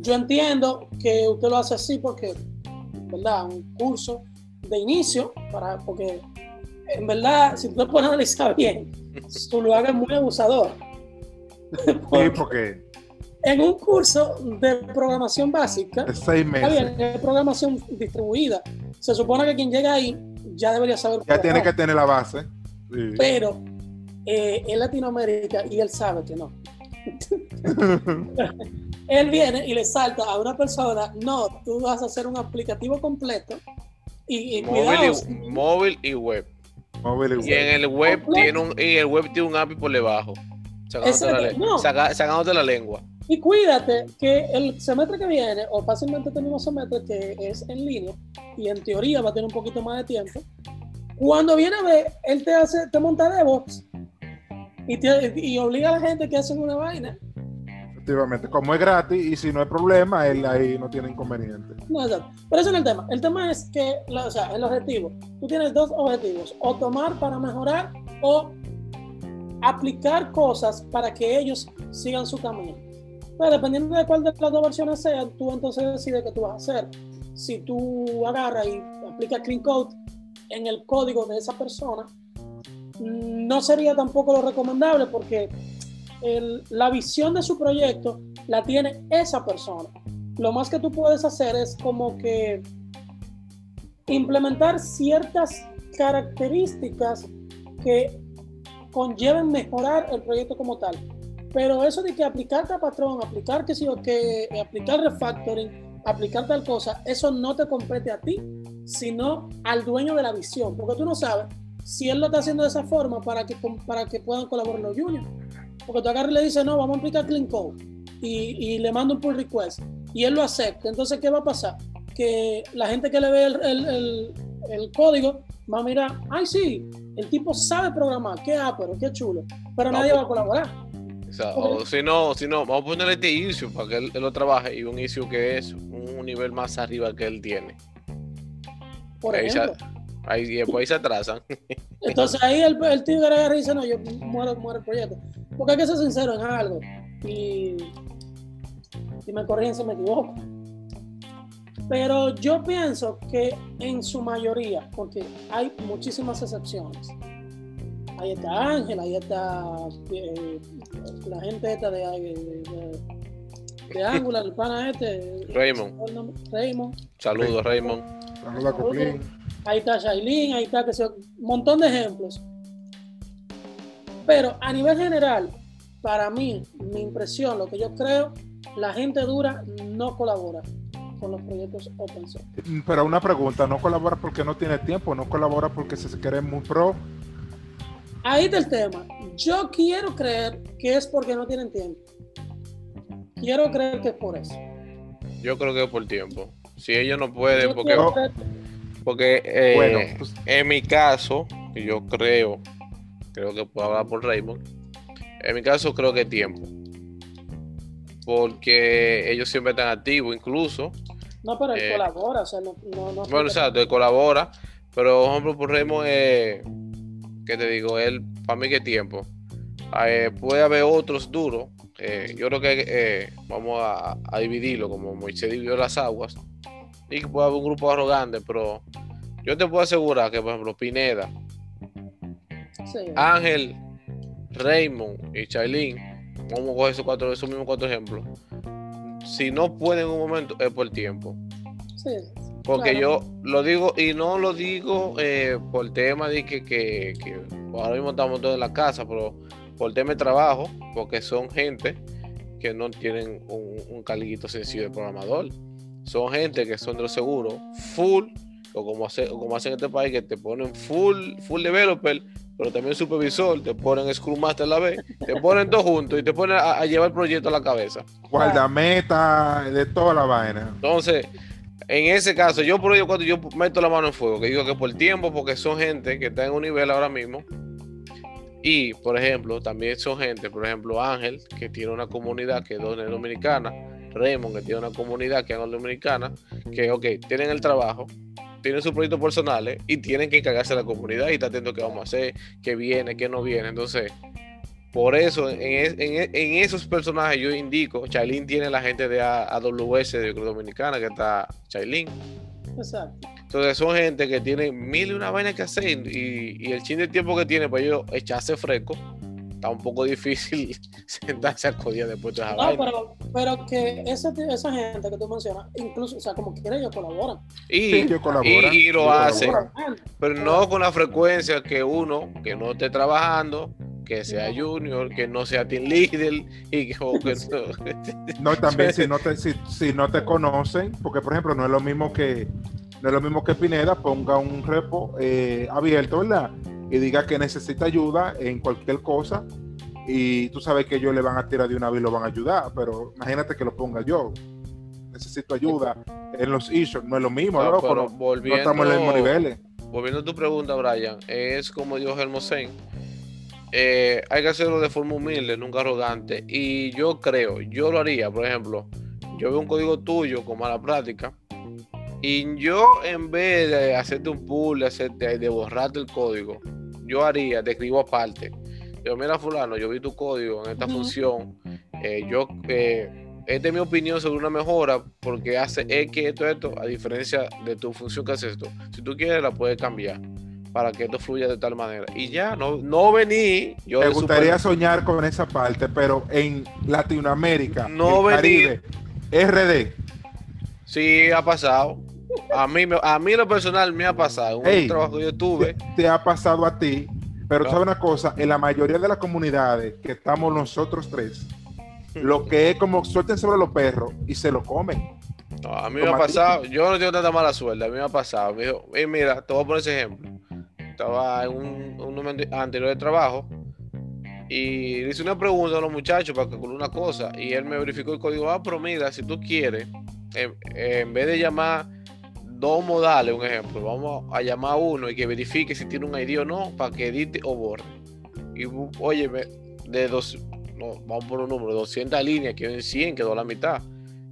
[SPEAKER 3] Yo entiendo que usted lo hace así porque, ¿verdad? Un curso de inicio, para, porque en verdad, si tú lo puedes analizar bien, tú lo hagas muy abusador.
[SPEAKER 1] sí, porque
[SPEAKER 3] en un curso de programación básica,
[SPEAKER 1] seis meses.
[SPEAKER 3] Bien, es programación distribuida. Se supone que quien llega ahí ya debería saber.
[SPEAKER 1] Ya tiene que tener la base.
[SPEAKER 3] Sí. Pero eh, en Latinoamérica, y él sabe que no. él viene y le salta a una persona, no, tú vas a hacer un aplicativo completo y, y
[SPEAKER 2] móvil, y, móvil y web.
[SPEAKER 1] Móvil y, web.
[SPEAKER 2] y en el web tiene un y el web tiene un API por debajo. Sacándote, la, no. saca, sacándote la lengua.
[SPEAKER 3] Y cuídate que el semestre que viene, o fácilmente este mismo semestre que es en línea, y en teoría va a tener un poquito más de tiempo, cuando viene a ver, él te hace, te monta DevOps y, te, y obliga a la gente que hacen una vaina.
[SPEAKER 1] Efectivamente, como es gratis y si no hay problema, él ahí no tiene inconveniente.
[SPEAKER 3] No, exacto. Pero eso no es el tema. El tema es que, o sea, el objetivo. Tú tienes dos objetivos: o tomar para mejorar o aplicar cosas para que ellos sigan su camino. Pero dependiendo de cuál de las dos versiones sean, tú entonces decides qué tú vas a hacer. Si tú agarras y aplicas clean code en el código de esa persona, no sería tampoco lo recomendable porque la visión de su proyecto la tiene esa persona. Lo más que tú puedes hacer es como que implementar ciertas características que conlleven mejorar el proyecto como tal. Pero eso de que aplicar a patrón, aplicar que sí o que, aplicar refactoring, aplicar tal cosa, eso no te compete a ti, sino al dueño de la visión. Porque tú no sabes si él lo está haciendo de esa forma para que, para que puedan colaborar los juniors. Porque tú agarras y le dices, no, vamos a aplicar clean code y, y, le mando un pull request y él lo acepta. Entonces, ¿qué va a pasar? Que la gente que le ve el, el, el, el código va a mirar, ay, sí, el tipo sabe programar, qué pero qué chulo, pero no, nadie va a colaborar.
[SPEAKER 2] O, sea, o si no, si no, vamos a ponerle este issue para que él, él, lo trabaje y un issue que es un nivel más arriba que él tiene.
[SPEAKER 3] Por ejemplo.
[SPEAKER 2] Ahí, y después ahí se atrasan.
[SPEAKER 3] Entonces ahí el, el tigre agarra y dice, no, yo muero, muero el proyecto. Porque hay que ser sincero en algo. Y, y me corrigen si me equivoco. Pero yo pienso que en su mayoría, porque hay muchísimas excepciones, ahí está Ángel, ahí está eh, la gente esta de, de, de, de Angular, el pana este.
[SPEAKER 2] Raymond.
[SPEAKER 3] Raymond.
[SPEAKER 2] Saludos, Raymond.
[SPEAKER 1] Saludos a Coplín.
[SPEAKER 3] Ahí está Shailin, ahí está que se, un montón de ejemplos. Pero a nivel general, para mí, mi impresión, lo que yo creo, la gente dura no colabora con los proyectos open source.
[SPEAKER 1] Pero una pregunta, ¿no colabora porque no tiene tiempo? ¿No colabora porque se quiere muy pro?
[SPEAKER 3] Ahí está el tema. Yo quiero creer que es porque no tienen tiempo. Quiero creer que es por eso.
[SPEAKER 2] Yo creo que es por tiempo. Si ellos no pueden, yo porque, porque eh, bueno, pues, en mi caso, yo creo, creo que puedo hablar por Raymond. En mi caso, creo que es tiempo. Porque ellos siempre están activos, incluso.
[SPEAKER 3] No, pero él eh, colabora, o sea, no. no, no
[SPEAKER 2] bueno, exacto, él colabora. Pero, por ejemplo, por Raymond, eh, que te digo, él, para mí, que tiempo. Eh, puede haber otros duros. Eh, yo creo que eh, vamos a, a, dividirlo como Moisés dividió las aguas. Y que puede haber un grupo arrogante, pero yo te puedo asegurar que, por ejemplo, Pineda,
[SPEAKER 3] sí.
[SPEAKER 2] Ángel, Raymond y Chailin, vamos a coger esos, cuatro, esos mismos cuatro ejemplos. Si no pueden en un momento, es por tiempo.
[SPEAKER 3] Sí.
[SPEAKER 2] Porque claro. yo lo digo, y no lo digo eh, por tema de que, que, que, ahora mismo estamos todos en la casa, pero por tema de trabajo, porque son gente que no tienen un, un caliguito sencillo de programador. Son gente que son de los seguros, full, o como, hace, o como hacen en este país, que te ponen full, full developer, pero también supervisor, te ponen Scrum Master a la vez, te ponen todos juntos y te ponen a, a llevar el proyecto a la cabeza.
[SPEAKER 1] Guardameta, de toda la vaina.
[SPEAKER 2] Entonces, en ese caso, yo por ello cuando yo meto la mano en fuego, que digo que por tiempo, porque son gente que está en un nivel ahora mismo. Y, por ejemplo, también son gente, por ejemplo, Ángel, que tiene una comunidad que es dominicana, Raymond, que tiene una comunidad que es dominicana, que, ok, tienen el trabajo, tienen sus proyectos personales y tienen que encargarse de la comunidad y estar atento a qué vamos a hacer, qué viene, qué no viene. Entonces, por eso, en, en, en esos personajes yo indico, Chailin tiene la gente de AWS de Dominicana, que está Chailin.
[SPEAKER 3] Exacto.
[SPEAKER 2] Entonces son gente que tiene mil y una vaina que hacer y, y el chin de tiempo que tiene para ellos echarse fresco está un poco difícil sentarse a codir después de esa
[SPEAKER 3] No,
[SPEAKER 2] vaina.
[SPEAKER 3] pero, pero que esa, esa gente que tú mencionas, incluso, o sea, como quiera ellos colaboran.
[SPEAKER 2] Y,
[SPEAKER 1] Sí, ellos colaboran,
[SPEAKER 2] y- y lo hacen,
[SPEAKER 1] colaboran.
[SPEAKER 2] pero no con la frecuencia que uno que no esté trabajando, que sea junior, que no sea team leader y que, o que no-
[SPEAKER 1] No, también si no te, si, si no te conocen, porque por ejemplo no es lo mismo que no es lo mismo que Pineda ponga un repo eh, abierto, ¿verdad? Y diga que necesita ayuda en cualquier cosa y tú sabes que ellos le van a tirar de una vez y lo van a ayudar, pero imagínate que lo ponga yo. Necesito ayuda en los issues, no es lo mismo,
[SPEAKER 2] No,
[SPEAKER 1] loco,
[SPEAKER 2] pero
[SPEAKER 1] no, no
[SPEAKER 2] volviendo-
[SPEAKER 1] estamos en los mismos niveles.
[SPEAKER 2] Volviendo a tu pregunta, Brian, es como dijo Hermosen, eh, hay que hacerlo de forma humilde, nunca arrogante. Y yo creo, yo lo haría, por ejemplo, yo veo un código tuyo con mala práctica, y yo en vez de hacerte un pull, de, hacerte, de borrarte el código, yo haría, te escribo aparte. Yo, mira, fulano, yo vi tu código en esta función, eh, yo... eh, esta es mi opinión sobre una mejora porque hace X, esto, esto, a diferencia de tu función que hace esto. Si tú quieres, la puedes cambiar para que esto fluya de tal manera. Y ya, no, no vení. Yo
[SPEAKER 1] Me gustaría
[SPEAKER 2] super-
[SPEAKER 1] soñar con esa parte, pero en Latinoamérica,
[SPEAKER 2] No.
[SPEAKER 1] Caribe, RD,
[SPEAKER 2] Sí, ha pasado. A mí, a mí lo personal me ha pasado. Un
[SPEAKER 1] Ey,
[SPEAKER 2] trabajo que yo tuve.
[SPEAKER 1] te, te ha pasado a ti, pero
[SPEAKER 2] No.
[SPEAKER 1] sabes una cosa, en la mayoría de las comunidades que estamos nosotros tres, lo que es como suelten sobre los perros y se lo comen.
[SPEAKER 2] No, a mí me ha pasado. Yo no tengo tanta mala suerte. A mí me ha pasado. Me dijo, "Ey, mira, te voy a poner ese ejemplo. Estaba en un, un momento anterior de trabajo y le hice una pregunta a los muchachos para calcular una cosa y él me verificó el código. Ah, pero mira, si tú quieres, en, en vez de llamar dos modales, un ejemplo, vamos a llamar a uno y que verifique si tiene un ID o no para que edite o borre. Y oye, de dos, no, vamos por un número, 200 líneas, quedó en 100, quedó la mitad.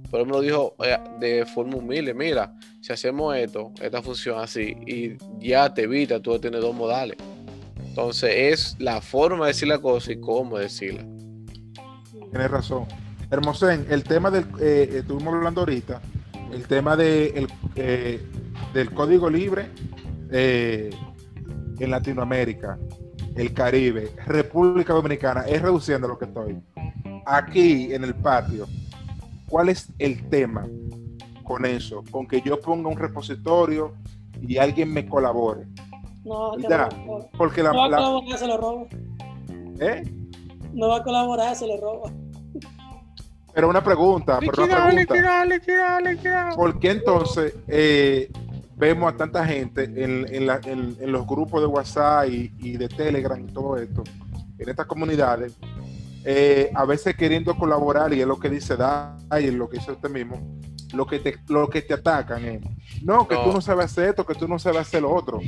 [SPEAKER 2] Pero él me lo dijo eh, de forma humilde, mira, si hacemos esto, esta función así, y ya te evita tú tener dos modales. Entonces es la forma de decir la cosa y cómo decirla.
[SPEAKER 1] Tienes razón. Hermosén, el tema del, eh, estuvimos hablando ahorita, el tema de el, eh, del código libre eh, en Latinoamérica, el Caribe, República Dominicana, es reduciendo lo que estoy. Aquí en el patio, ¿cuál es el tema con eso? Con que yo ponga un repositorio y alguien me colabore.
[SPEAKER 3] No, no, no.
[SPEAKER 1] Porque la,
[SPEAKER 3] No va a
[SPEAKER 1] la-
[SPEAKER 3] colaborar, se lo roba.
[SPEAKER 1] ¿eh?
[SPEAKER 3] No va a colaborar, se lo roba.
[SPEAKER 1] Pero una pregunta, pero una pregunta. ¿Por qué entonces eh, vemos a tanta gente en, en la- en- en los grupos de WhatsApp y, y de Telegram y todo esto, en estas comunidades, eh, a veces queriendo colaborar, y es lo que dice Day, y es lo que dice usted mismo, lo que te, lo que te atacan es, no, que
[SPEAKER 2] No.
[SPEAKER 1] tú no sabes hacer esto, que tú no sabes hacer lo otro.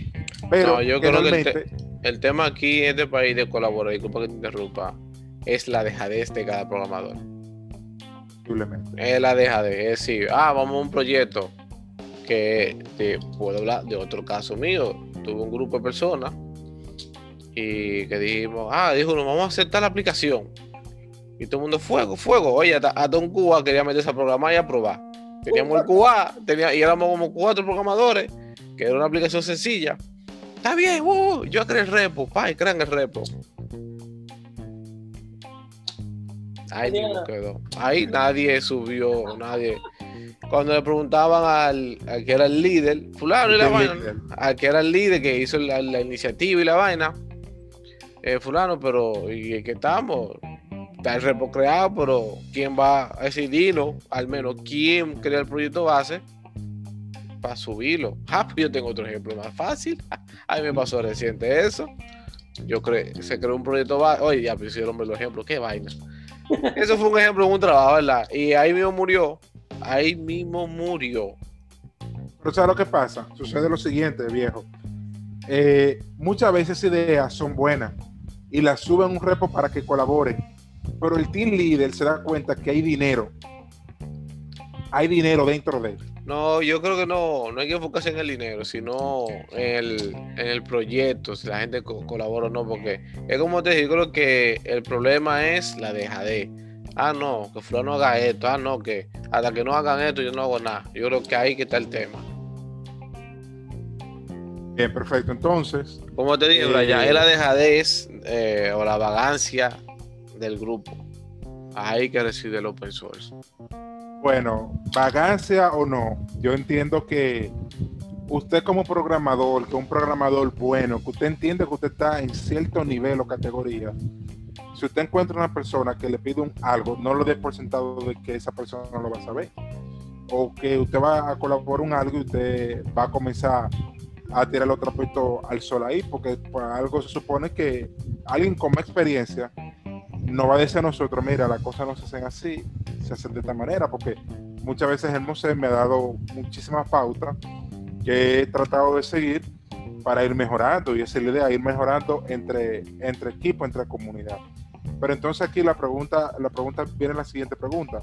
[SPEAKER 1] Pero
[SPEAKER 2] No, yo creo que El tema aquí en este país de colaborar, disculpa que te interrumpa, es la dejadez de cada programador.
[SPEAKER 1] Posiblemente.
[SPEAKER 2] Es la dejadez. Es decir, ah, vamos a un proyecto que te puedo hablar de otro caso mío. Tuve un grupo de personas y que dijimos, ah, dijo, nos vamos a aceptar la aplicación. Y todo el mundo, fuego, fuego. Oye, hasta, hasta un Cuba quería meterse a programar y a probar. Teníamos el Cuba, tenía, y éramos como cuatro programadores, que era una aplicación sencilla. Está bien, uh, yo creé el repo, pa, y crean el repo. Ahí mismo quedó. Ahí nadie subió, nadie. Cuando le preguntaban al, al que era el líder, fulano y la vaina, al que era el líder que hizo la, la iniciativa y la vaina, eh, fulano, pero ¿y qué estamos? Está el repo creado, pero ¿quién va a decidirlo? Al menos, ¿quién crea el proyecto base para subirlo? Ah, pues yo tengo otro ejemplo más fácil. A mí me pasó reciente eso. yo creo, se creó un proyecto, oye, ya pusieron los ejemplos, qué vaina. Eso fue un ejemplo de un trabajo, ¿verdad? Y ahí mismo murió, ahí mismo murió.
[SPEAKER 1] Pero ¿sabes lo que pasa? Sucede lo siguiente, viejo. Eh, muchas veces ideas son buenas y las suben un repo para que colaboren, pero el team leader se da cuenta que hay dinero. Hay dinero dentro de él.
[SPEAKER 2] No, yo creo que no, no hay que enfocarse en el dinero, sino en el, en el proyecto, si la gente colabora o no, porque es como te digo, creo que el problema es la dejadez. Ah, no, que Flor no haga esto, ah, no, que hasta que no hagan esto yo no hago nada. Yo creo que ahí que está el tema.
[SPEAKER 1] Bien, perfecto. Entonces.
[SPEAKER 2] Como te digo, ya es la eh, dejadez eh, o la vagancia del grupo. Ahí que reside el open source.
[SPEAKER 1] Bueno, vagancia o no, yo entiendo que usted como programador, que un programador bueno, que usted entiende que usted está en cierto nivel o categoría, si usted encuentra una persona que le pide un algo, no lo dé por sentado de que esa persona no lo va a saber. O que usted va a colaborar un algo y usted va a comenzar a tirar el otro puesto al sol ahí, porque por algo se supone que alguien con más experiencia no va a decir a nosotros, mira, las cosas no se hacen así, se hacen de esta manera, porque muchas veces el museo me ha dado muchísimas pautas que he tratado de seguir para ir mejorando, y esa es la idea, ir mejorando entre, entre equipo, entre comunidad. Pero entonces aquí la pregunta, la pregunta viene la siguiente pregunta.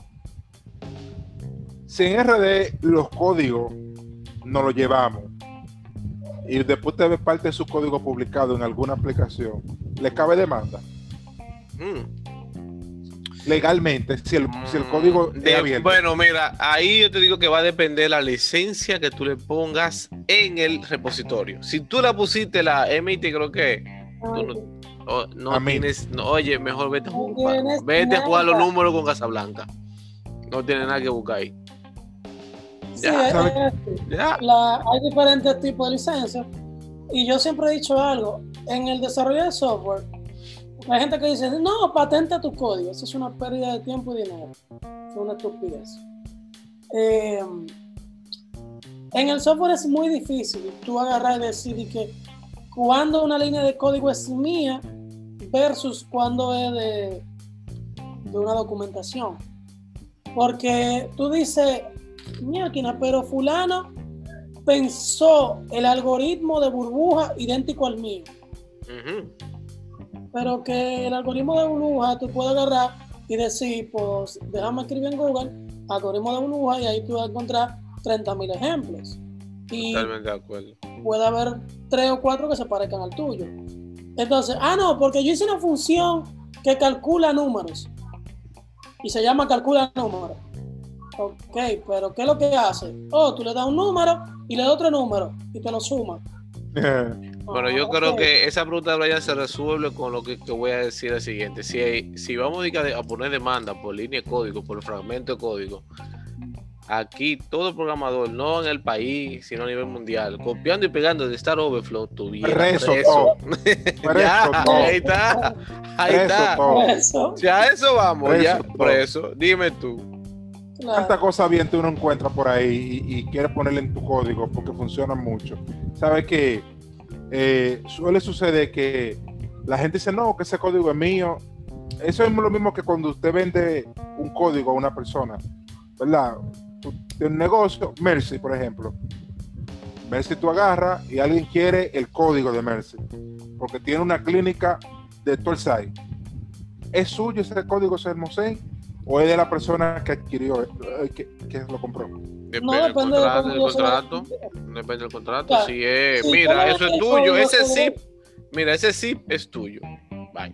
[SPEAKER 1] Si en RD los códigos no los llevamos y después te ve parte de su código publicado en alguna aplicación, ¿le cabe demanda? Mm. Legalmente, si el, si el código
[SPEAKER 2] mm, abierto. Bueno, mira, ahí yo te digo que va a depender la licencia que tú le pongas en el repositorio. Si tú la pusiste la MIT, creo que no, tienes, oye, mejor vete a jugar, vete a jugar los números con Casablanca. No tiene nada que buscar ahí.
[SPEAKER 3] hay diferentes tipos de licencias. Y yo siempre he dicho algo, en el desarrollo de software, hay gente que dice, no, patenta tu código, eso es una pérdida de tiempo y dinero, es una estupidez. Eh, en el software es muy difícil tú agarrar y decir que cuando una línea de código es mía versus cuando es de, una documentación. Porque tú dices, máquina, pero fulano pensó el algoritmo de burbuja idéntico al mío. Pero que el algoritmo de burbuja tú puedes agarrar y decir, pues déjame escribir en Google algoritmo de burbuja y ahí tú vas a encontrar 30.000 ejemplos. Y
[SPEAKER 2] Totalmente de acuerdo.
[SPEAKER 3] Puede haber tres o cuatro que se parezcan al tuyo. Entonces, ah, no, porque yo hice una función que calcula números y se llama calcula números. Ok, pero ¿qué es lo que hace? Oh, tú le das un número y le das otro número y te lo suma.
[SPEAKER 2] bueno, yo creo que esa pregunta ya se resuelve con lo que, voy a decir el siguiente. Si, si vamos a, poner demanda por línea de código, por fragmento de código, aquí todo programador, no en el país, sino a nivel mundial, copiando y pegando de Star Overflow, tuviera preso. ya, ahí está, ahí está. Ya eso vamos, ya, por eso. Dime tú.
[SPEAKER 1] ¿Cuántas cosas bien tú no encuentras por ahí y, quieres ponerle en tu código porque funciona mucho? ¿Sabes que eh, suele suceder que la gente dice, no, que ese código es mío? Eso es lo mismo que cuando usted vende un código a una persona, ¿verdad? De un negocio, Mercy, por ejemplo. Mercy tú agarras y alguien quiere el código de Mercy, porque tiene una clínica de Torsai. ¿Es suyo ese código, ese Mosén? O es de la persona que adquirió, eh, que, que lo compró?
[SPEAKER 2] Depende no, del contrato, del contrato. Depende del contrato. si es, mira, eso es tuyo, ese zip, mira, ese zip es tuyo. Bye.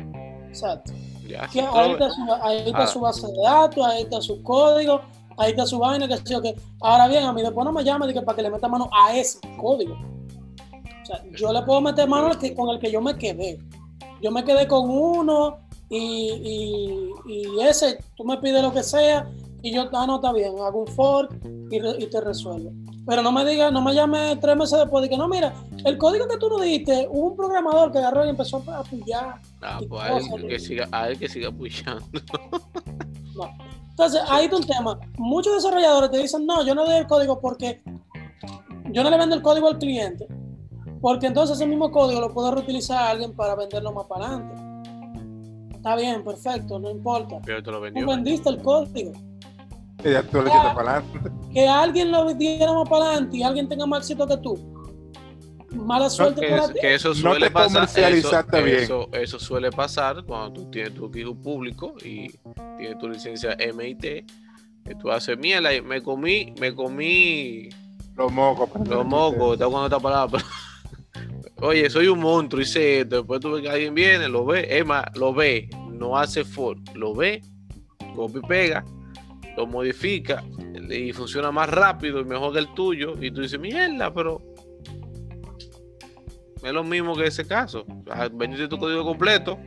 [SPEAKER 3] Exacto. Ya, ahí, está su, ahí está ah. su base de datos, ahí está su código, ahí está su vaina, que sé yo que. Ahora bien, a mí después no me llama de que para que le meta mano a ese código. O sea, yo le puedo meter mano al que, con el que yo me quedé. Yo me quedé con uno, y, y, ese, tú me pides lo que sea y yo, ah, no, está bien, hago un fork y, te resuelvo. Pero no me digas, no me llames tres meses después de que no, mira, el código que tú nos diste, hubo un programador que agarró y empezó a apoyar.
[SPEAKER 2] Ah, pues a él, que siga, a él que siga apoyando.
[SPEAKER 3] Entonces, ahí está un tema. Muchos desarrolladores te dicen, no, yo no doy el código porque yo no le vendo el código al cliente Porque entonces ese mismo código lo puede reutilizar alguien para venderlo más para adelante. Está bien, perfecto, no importa.
[SPEAKER 2] Pero te lo
[SPEAKER 3] Tú vendiste el código.
[SPEAKER 1] Que ya tú le echaste para adelante.
[SPEAKER 3] Que alguien lo vendiera más para adelante y alguien tenga más éxito que tú. Mala suerte
[SPEAKER 2] Que,
[SPEAKER 3] para
[SPEAKER 2] es-
[SPEAKER 3] ti.
[SPEAKER 2] que eso
[SPEAKER 1] No
[SPEAKER 2] suele
[SPEAKER 1] te
[SPEAKER 2] pasar. Eso,
[SPEAKER 1] comercializaste bien.
[SPEAKER 2] eso, eso suele pasar cuando tú tienes tu equipo público y tienes tu licencia MIT. Que tú haces mierda y me comí, me comí
[SPEAKER 1] Los mocos.
[SPEAKER 2] los mocos, está con esta palabra. Oye, soy un monstruo, hice esto. Después tú ves que alguien viene, lo ve, es más, lo ve, no hace for, lo ve, copia y pega, lo modifica y funciona más rápido y mejor que el tuyo. Y tú dices, mierda, pero es lo mismo que ese caso. Ah, Vendiste tu código completo,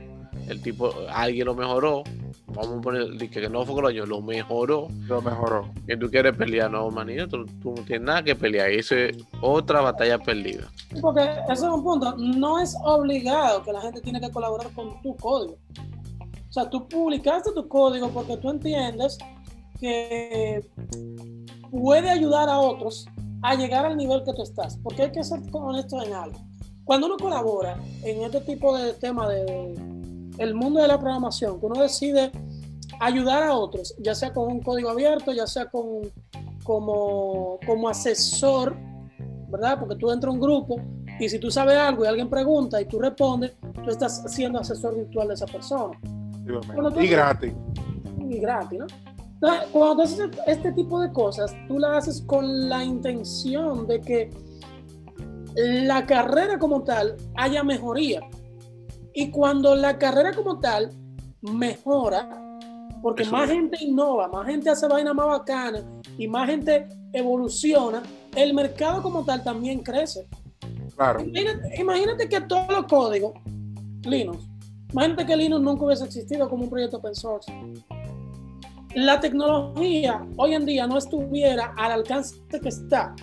[SPEAKER 2] el tipo, alguien lo mejoró. Vamos a poner di que no fue que lo mejoró.
[SPEAKER 1] Lo mejoró.
[SPEAKER 2] Que tú quieres pelear, no, manito, tú, tú no tienes nada que pelear. Y eso es otra batalla perdida.
[SPEAKER 3] Porque ese es un punto. No es obligado que la gente tiene que colaborar con tu código. O sea, tú publicaste tu código porque tú entiendes que puede ayudar a otros a llegar al nivel que tú estás. Porque hay que ser honesto en algo. Cuando uno colabora en este tipo de tema de, de- el mundo de la programación, que uno decide ayudar a otros, ya sea con un código abierto, ya sea con, como, como asesor, ¿verdad? Porque tú entras a un grupo y si tú sabes algo y alguien pregunta y tú respondes, tú estás siendo asesor virtual de esa persona
[SPEAKER 1] efectivamente. Y gratis.
[SPEAKER 3] y gratis, ¿no? Entonces, cuando tú haces este tipo de cosas, tú la haces con la intención de que la carrera como tal haya mejoría. Y cuando la carrera como tal mejora, porque
[SPEAKER 2] Eso
[SPEAKER 3] más
[SPEAKER 2] es.
[SPEAKER 3] gente innova, más gente hace vainas más bacanas y más gente evoluciona, el mercado como tal también crece.
[SPEAKER 1] Claro.
[SPEAKER 3] Imagínate, imagínate que todos los códigos, Linux, imagínate que Linux nunca hubiese existido como un proyecto open source. La tecnología hoy en día no estuviera al alcance que está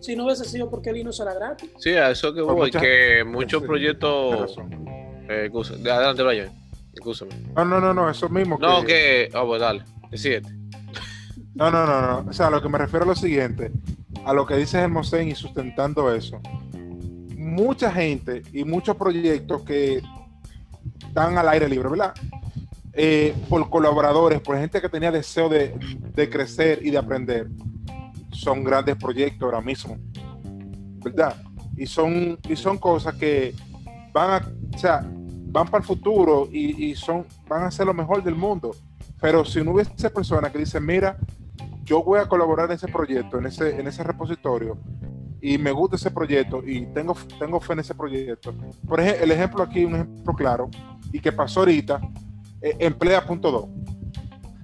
[SPEAKER 3] si no hubiese sido porque Linux era gratis.
[SPEAKER 2] Sí, a eso que voy,
[SPEAKER 1] muchas-
[SPEAKER 2] que muchos proyectos. Eh, adelante, Brian. Excúsame.
[SPEAKER 1] No, no, no, no, eso mismo.
[SPEAKER 2] No, que. Ah, pues dale. Decídete.
[SPEAKER 1] No, no, no, no. O sea, a lo que me refiero es lo siguiente, a lo que dice Hermosén y sustentando eso. Mucha gente y muchos proyectos que están al aire libre, ¿verdad? Eh, por colaboradores, por gente que tenía deseo de, de crecer y de aprender, son grandes proyectos ahora mismo, ¿verdad? Y son, y son cosas que van o sea, van para el futuro y, y son, van a ser lo mejor del mundo. Pero si no hubiese personas que dicen, mira, yo voy a colaborar en ese proyecto, en ese, en ese repositorio, y me gusta ese proyecto y tengo, tengo fe en ese proyecto. Por ejemplo, el ejemplo aquí, un ejemplo claro, y que pasó ahorita, eh, Emplea.2.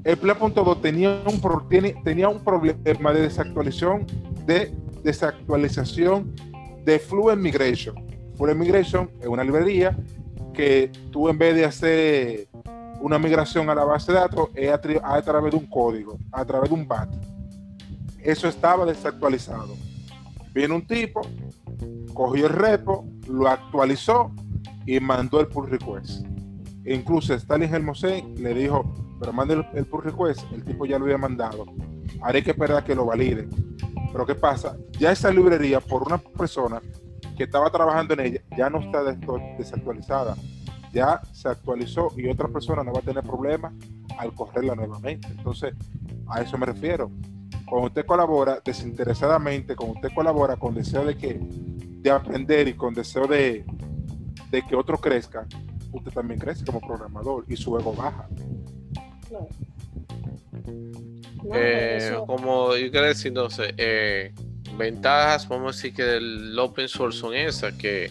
[SPEAKER 1] Emplea.2 tenía un, pro- tiene- tenía un problema de desactualización, de desactualización de Fluent Migration. Fluent Migration es una librería que tú en vez de hacer una migración a la base de datos es a, a través de un código, a través de un BAT. Eso estaba desactualizado. Viene un tipo, cogió el repo, lo actualizó y mandó el pull request. E incluso Stalin Hermosén le dijo, pero mande el, el pull request, el tipo ya lo había mandado. Haré que esperar que lo valide. Pero ¿qué pasa? Ya esa librería, por una persona que estaba trabajando en ella, ya no está des- desactualizada. Ya se actualizó y otra persona no va a tener problemas al correrla nuevamente. Entonces, a eso me refiero. Cuando usted colabora desinteresadamente, cuando usted colabora con deseo de que de aprender y con deseo de, de que otro crezca, usted también crece como programador y su ego baja.
[SPEAKER 3] Claro. No,
[SPEAKER 2] Eh,
[SPEAKER 3] eso-
[SPEAKER 2] como yo quiero decir, entonces, eh, ventajas, vamos a decir que del open source son esas, que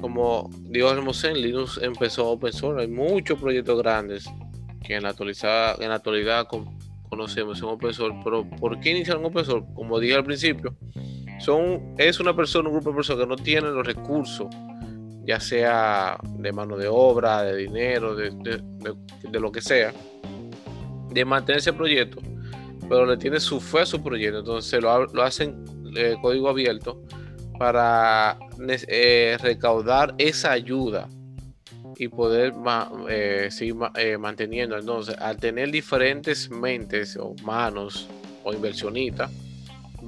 [SPEAKER 2] como dijo Hermosén, Linux empezó open source, hay muchos proyectos grandes que en la actualidad, en la actualidad con- conocemos en open source, pero ¿por qué iniciaron open source? Como dije al principio, son, es una persona, un grupo de personas que no tienen los recursos, ya sea de mano de obra, de dinero, de, de- lo que sea, de mantener ese proyecto, pero le tiene su fe a su proyecto, entonces lo, lo hacen eh, código abierto para eh, recaudar esa ayuda y poder eh, seguir eh, manteniendo. Entonces, al tener diferentes mentes o manos o inversionistas,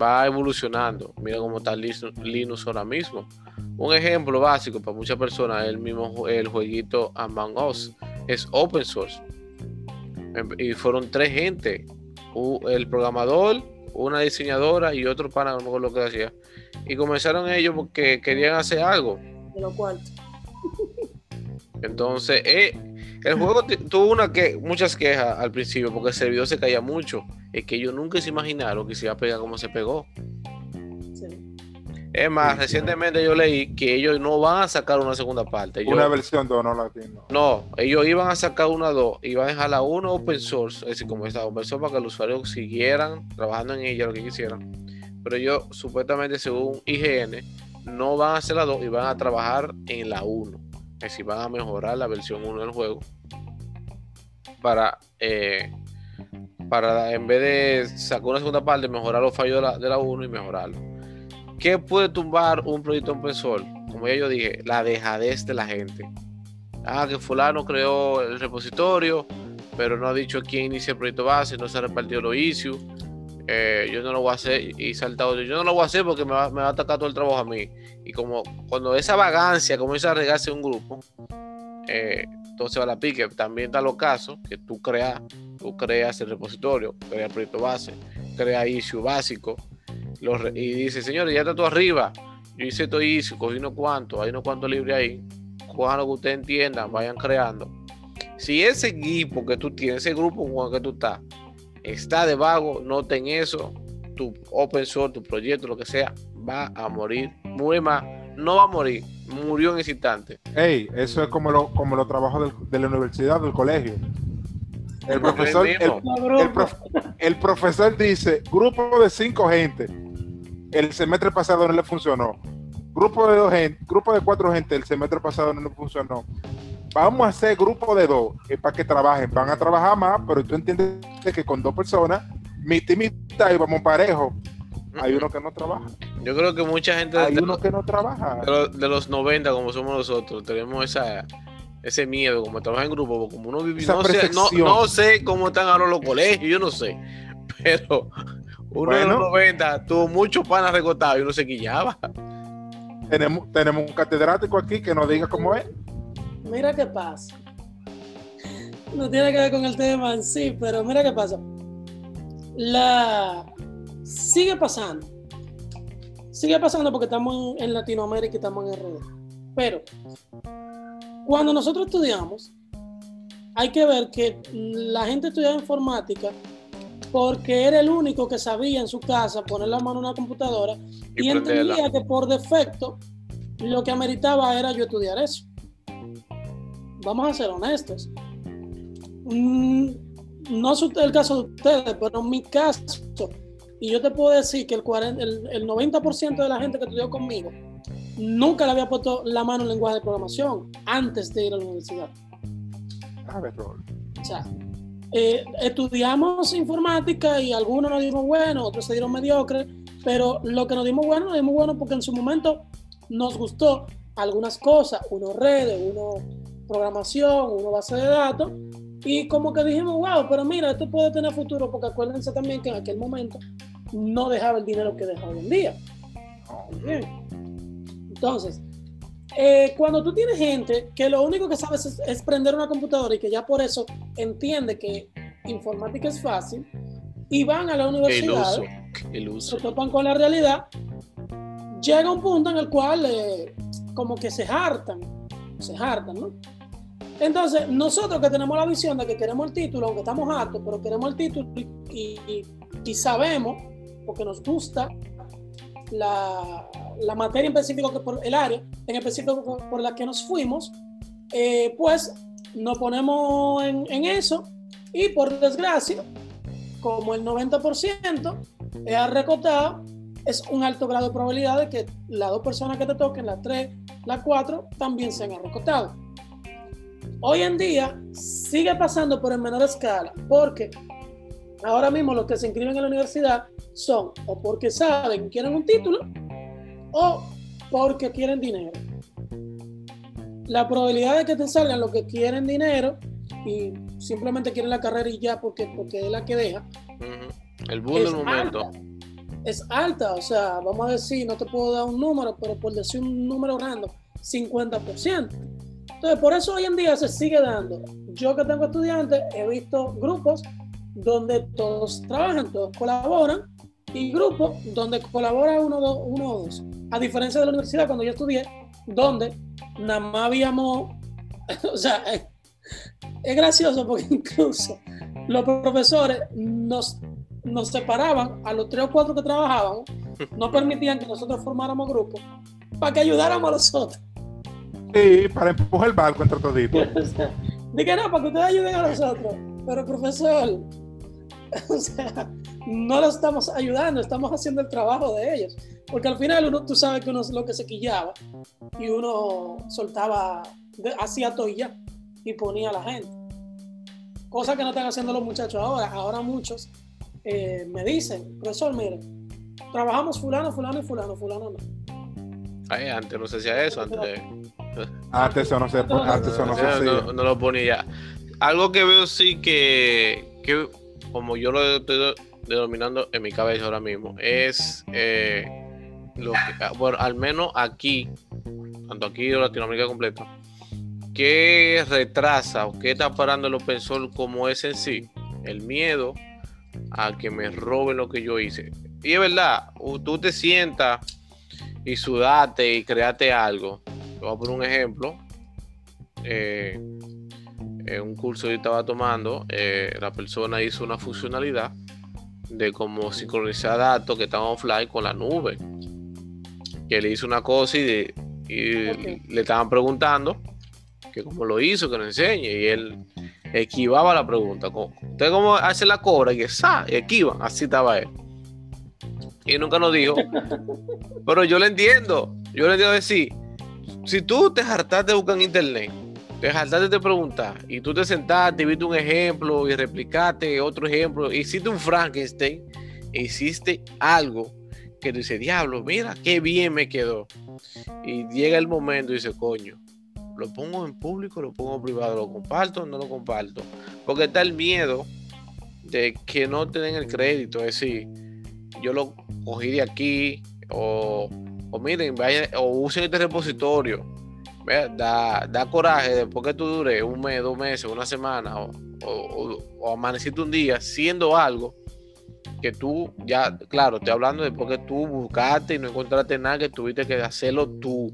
[SPEAKER 2] va evolucionando. Mira cómo está Linux ahora mismo. Un ejemplo básico para muchas personas es el mismo el jueguito Among Us. Es open source. Em, y fueron tres gente. El programador, una diseñadora y otro pana, no lo que hacía. Y comenzaron ellos porque querían hacer algo.
[SPEAKER 3] De lo cual.
[SPEAKER 2] Entonces, eh, el juego tuvo una que, muchas quejas al principio porque el servidor se caía mucho. Es que ellos nunca se imaginaron que se iba a pegar como se pegó. Es más, recientemente yo leí que ellos no van a sacar una segunda parte.
[SPEAKER 1] una versión 2, no la tienen.
[SPEAKER 2] No, ellos iban a sacar una 2, iban a dejar la 1 open source, es decir, como estaba open source para que los usuarios siguieran trabajando en ella, lo que quisieran. Pero ellos, supuestamente, según IGN, no van a hacer la 2 y van a trabajar en la 1. Es decir, van a mejorar la versión 1 del juego para, eh, para en vez de sacar una segunda parte, mejorar los fallos de la, de la 1 y mejorarlo. ¿Qué puede tumbar un proyecto open source? Como ya yo dije, la dejadez de la gente. Ah, que fulano creó el repositorio, pero no ha dicho quién inicia el proyecto base, no se ha repartido los issues. Eh, yo no lo voy a hacer y saltado yo no lo voy a hacer porque me va, va, a atacar todo el trabajo a mí y como cuando esa vagancia comienza a regarse un grupo eh, entonces va a la pique también está los casos que tú creas tú creas el repositorio creas el proyecto base creas issue básico y dice, señores, ya está todo arriba. Yo hice todo eso, cogí unos cuantos, hay unos cuantos libres ahí. Cojan lo que ustedes entiendan, vayan creando. Si ese equipo que tú tienes, ese grupo con el que tú estás, está de vago, noten eso, tu open source, tu proyecto, lo que sea, va a morir. Muy más, no va a morir, murió en ese instante.
[SPEAKER 1] Hey, eso es como lo, como los trabajos de la universidad, del colegio. El profesor, el, profesor dice, grupo de cinco gente, el semestre pasado no le funcionó. Grupo de dos gente, grupo de cuatro gente, el semestre pasado no le funcionó. Vamos a hacer grupo de dos eh, para que trabajen. Van a trabajar más, pero tú entiendes que con dos personas, mitad y mitad y vamos parejo. Hay uno que no trabaja.
[SPEAKER 2] Yo creo que mucha gente.
[SPEAKER 1] Hay uno que no trabaja.
[SPEAKER 2] De los, 90, como somos nosotros, tenemos esa, ese miedo, como trabajar en grupo, como uno vive. No sé, no, sé cómo están ahora los colegios, yo no sé. Pero uno de los 90 tuvo muchos panas recortados y uno se quillaba.
[SPEAKER 1] Tenemos, tenemos un catedrático aquí que nos diga cómo es.
[SPEAKER 3] Mira qué pasa. No tiene que ver con el tema en sí, pero mira qué pasa. La sigue pasando. Sigue pasando porque estamos en, Latinoamérica y estamos en RD. Pero cuando nosotros estudiamos, hay que ver que la gente estudiaba informática porque era el único que sabía en su casa poner la mano en una computadora y, entendía que por defecto lo que ameritaba era yo estudiar eso. Vamos a ser honestos. Mm, no es el caso de ustedes, pero en mi caso, y yo te puedo decir que el, 40, el, 90% de la gente que estudió conmigo nunca le había puesto la mano en lenguaje de programación antes de ir a la universidad.
[SPEAKER 1] A ver,
[SPEAKER 3] o sea, eh, estudiamos informática y algunos nos dimos bueno, otros se dieron mediocre, pero lo que nos dimos bueno, nos dimos bueno porque en su momento nos gustó algunas cosas, uno redes, uno programación, uno base de datos, y como que dijimos, wow, pero mira, esto puede tener futuro, porque acuérdense también que en aquel momento no dejaba el dinero que deja hoy en día. Entonces, eh, cuando tú tienes gente que lo único que sabes es, prender una computadora y que ya por eso entiende que informática es fácil y van a la universidad, se topan con la realidad, llega un punto en el cual eh, como que se hartan, se hartan, ¿no? Entonces, nosotros que tenemos la visión de que queremos el título, aunque estamos hartos, pero queremos el título y, y sabemos, porque nos gusta la, la materia en específico, que por el área en específico por, la que nos fuimos, eh, pues nos ponemos en, en, eso y por desgracia, como el 90% es recotado, es un alto grado de probabilidad de que las dos personas que te toquen, las tres, las cuatro, también sean arrecotados. Hoy en día sigue pasando por en menor escala, porque ahora mismo los que se inscriben en la universidad son o porque saben, quieren un título, o porque quieren dinero. La probabilidad de que te salgan los que quieren dinero y simplemente quieren la carrera y ya porque, porque es la que deja.
[SPEAKER 2] El boom del momento.
[SPEAKER 3] es alta, o sea, vamos a decir, no te puedo dar un número, pero por decir un número random, 50%. Entonces, por eso hoy en día se sigue dando. Yo que tengo estudiantes, he visto grupos donde todos trabajan, todos colaboran, y grupos donde colabora uno, uno o dos. A diferencia de la universidad, cuando yo estudié, donde nada más habíamos, o sea, es, es gracioso porque incluso los profesores nos, nos separaban a los tres o cuatro que trabajábamos, no permitían que nosotros formáramos grupos para que ayudáramos a los otros.
[SPEAKER 1] Sí, para empujar el barco entre toditos.
[SPEAKER 3] Dije, no, para que ustedes ayuden a nosotros. Pero profesor, o sea, no lo estamos ayudando, estamos haciendo el trabajo de ellos. Porque al final uno, tú sabes que uno es lo que se quillaba y uno soltaba, hacía todo y ya, y ponía a la gente. Cosa que no están haciendo los muchachos ahora. Ahora muchos eh, me dicen, profesor, mire, trabajamos fulano, fulano y fulano, fulano no.
[SPEAKER 2] Ay, antes no se hacía eso, antes,
[SPEAKER 1] antes eso no se, antes eso no, se hacía.
[SPEAKER 2] no, no lo ponía. Algo que veo sí que, que como yo lo estoy denominando en mi cabeza ahora mismo, es eh, lo que, ah, bueno, al menos aquí, tanto aquí en Latinoamérica completa, ¿qué retrasa o qué está parando el open como es en sí? El miedo a que me roben lo que yo hice. Y es verdad, tú te sientas y sudate y create algo. Te voy a poner un ejemplo. Eh, en un curso que yo estaba tomando, eh, la persona hizo una funcionalidad de cómo sincronizar datos que estaban offline con la nube. Que le hizo una cosa y, le estaban preguntando que cómo lo hizo, que lo enseñe. Y él esquivaba la pregunta. ¿Usted cómo hace la cobra? Y que y esquivan. Así estaba él. Y nunca nos dijo. Pero yo le entiendo. Yo le entiendo decir, si tú te hartaste de buscar en internet te saltaste de preguntar y tú te sentaste, viste un ejemplo y replicaste otro ejemplo, hiciste un Frankenstein, hiciste algo que tú dices, diablo, mira qué bien me quedó. Y llega el momento y dice, coño, lo pongo en público, lo pongo en privado, lo comparto o no lo comparto. Porque está el miedo de que no te den el crédito, es decir, yo lo cogí de aquí o, o miren, vaya, o usen este repositorio da, da coraje después que tú dures un mes, dos meses, una semana o, o, amaneciste un día siendo algo que tú ya, claro, estoy hablando después que tú buscaste y no encontraste nada, que tuviste que hacerlo tú.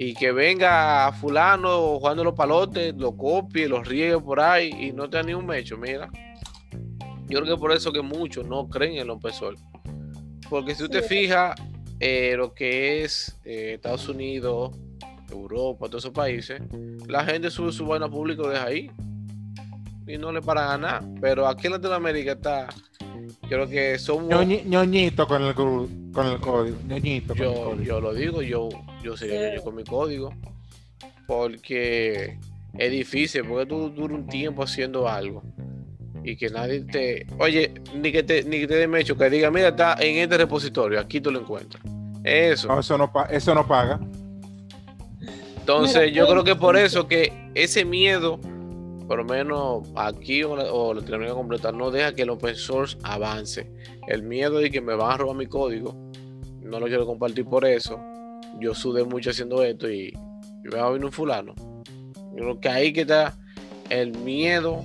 [SPEAKER 2] Y que venga fulano jugando los palotes, lo copie, los riegue por ahí y no te da ni un mecho, mira. Yo creo que por eso que muchos no creen en los PSOL. Porque si tú te fijas, eh, lo que es eh, Estados Unidos, Europa, todos esos países, la gente sube su vaina público desde ahí y no le para ganar. Pero aquí en Latinoamérica está, creo que son
[SPEAKER 1] ñoñito con el, con el código. Ñoñito
[SPEAKER 2] yo, yo lo digo, yo, yo sería con mi código. Porque es difícil, porque tú duras un tiempo haciendo algo y que nadie te. Oye, ni que te, ni que te dé mecho, que diga, mira, está en este repositorio, aquí tú lo encuentras. Eso.
[SPEAKER 1] eso, no, eso no paga.
[SPEAKER 2] Entonces, yo creo que por eso que ese miedo, por lo menos aquí o, o Latinoamérica completa, no deja que el open source avance. El miedo de que me van a robar mi código, no lo quiero compartir por eso. Yo sudé mucho haciendo esto y, me va a venir un fulano. Yo creo que ahí que está el miedo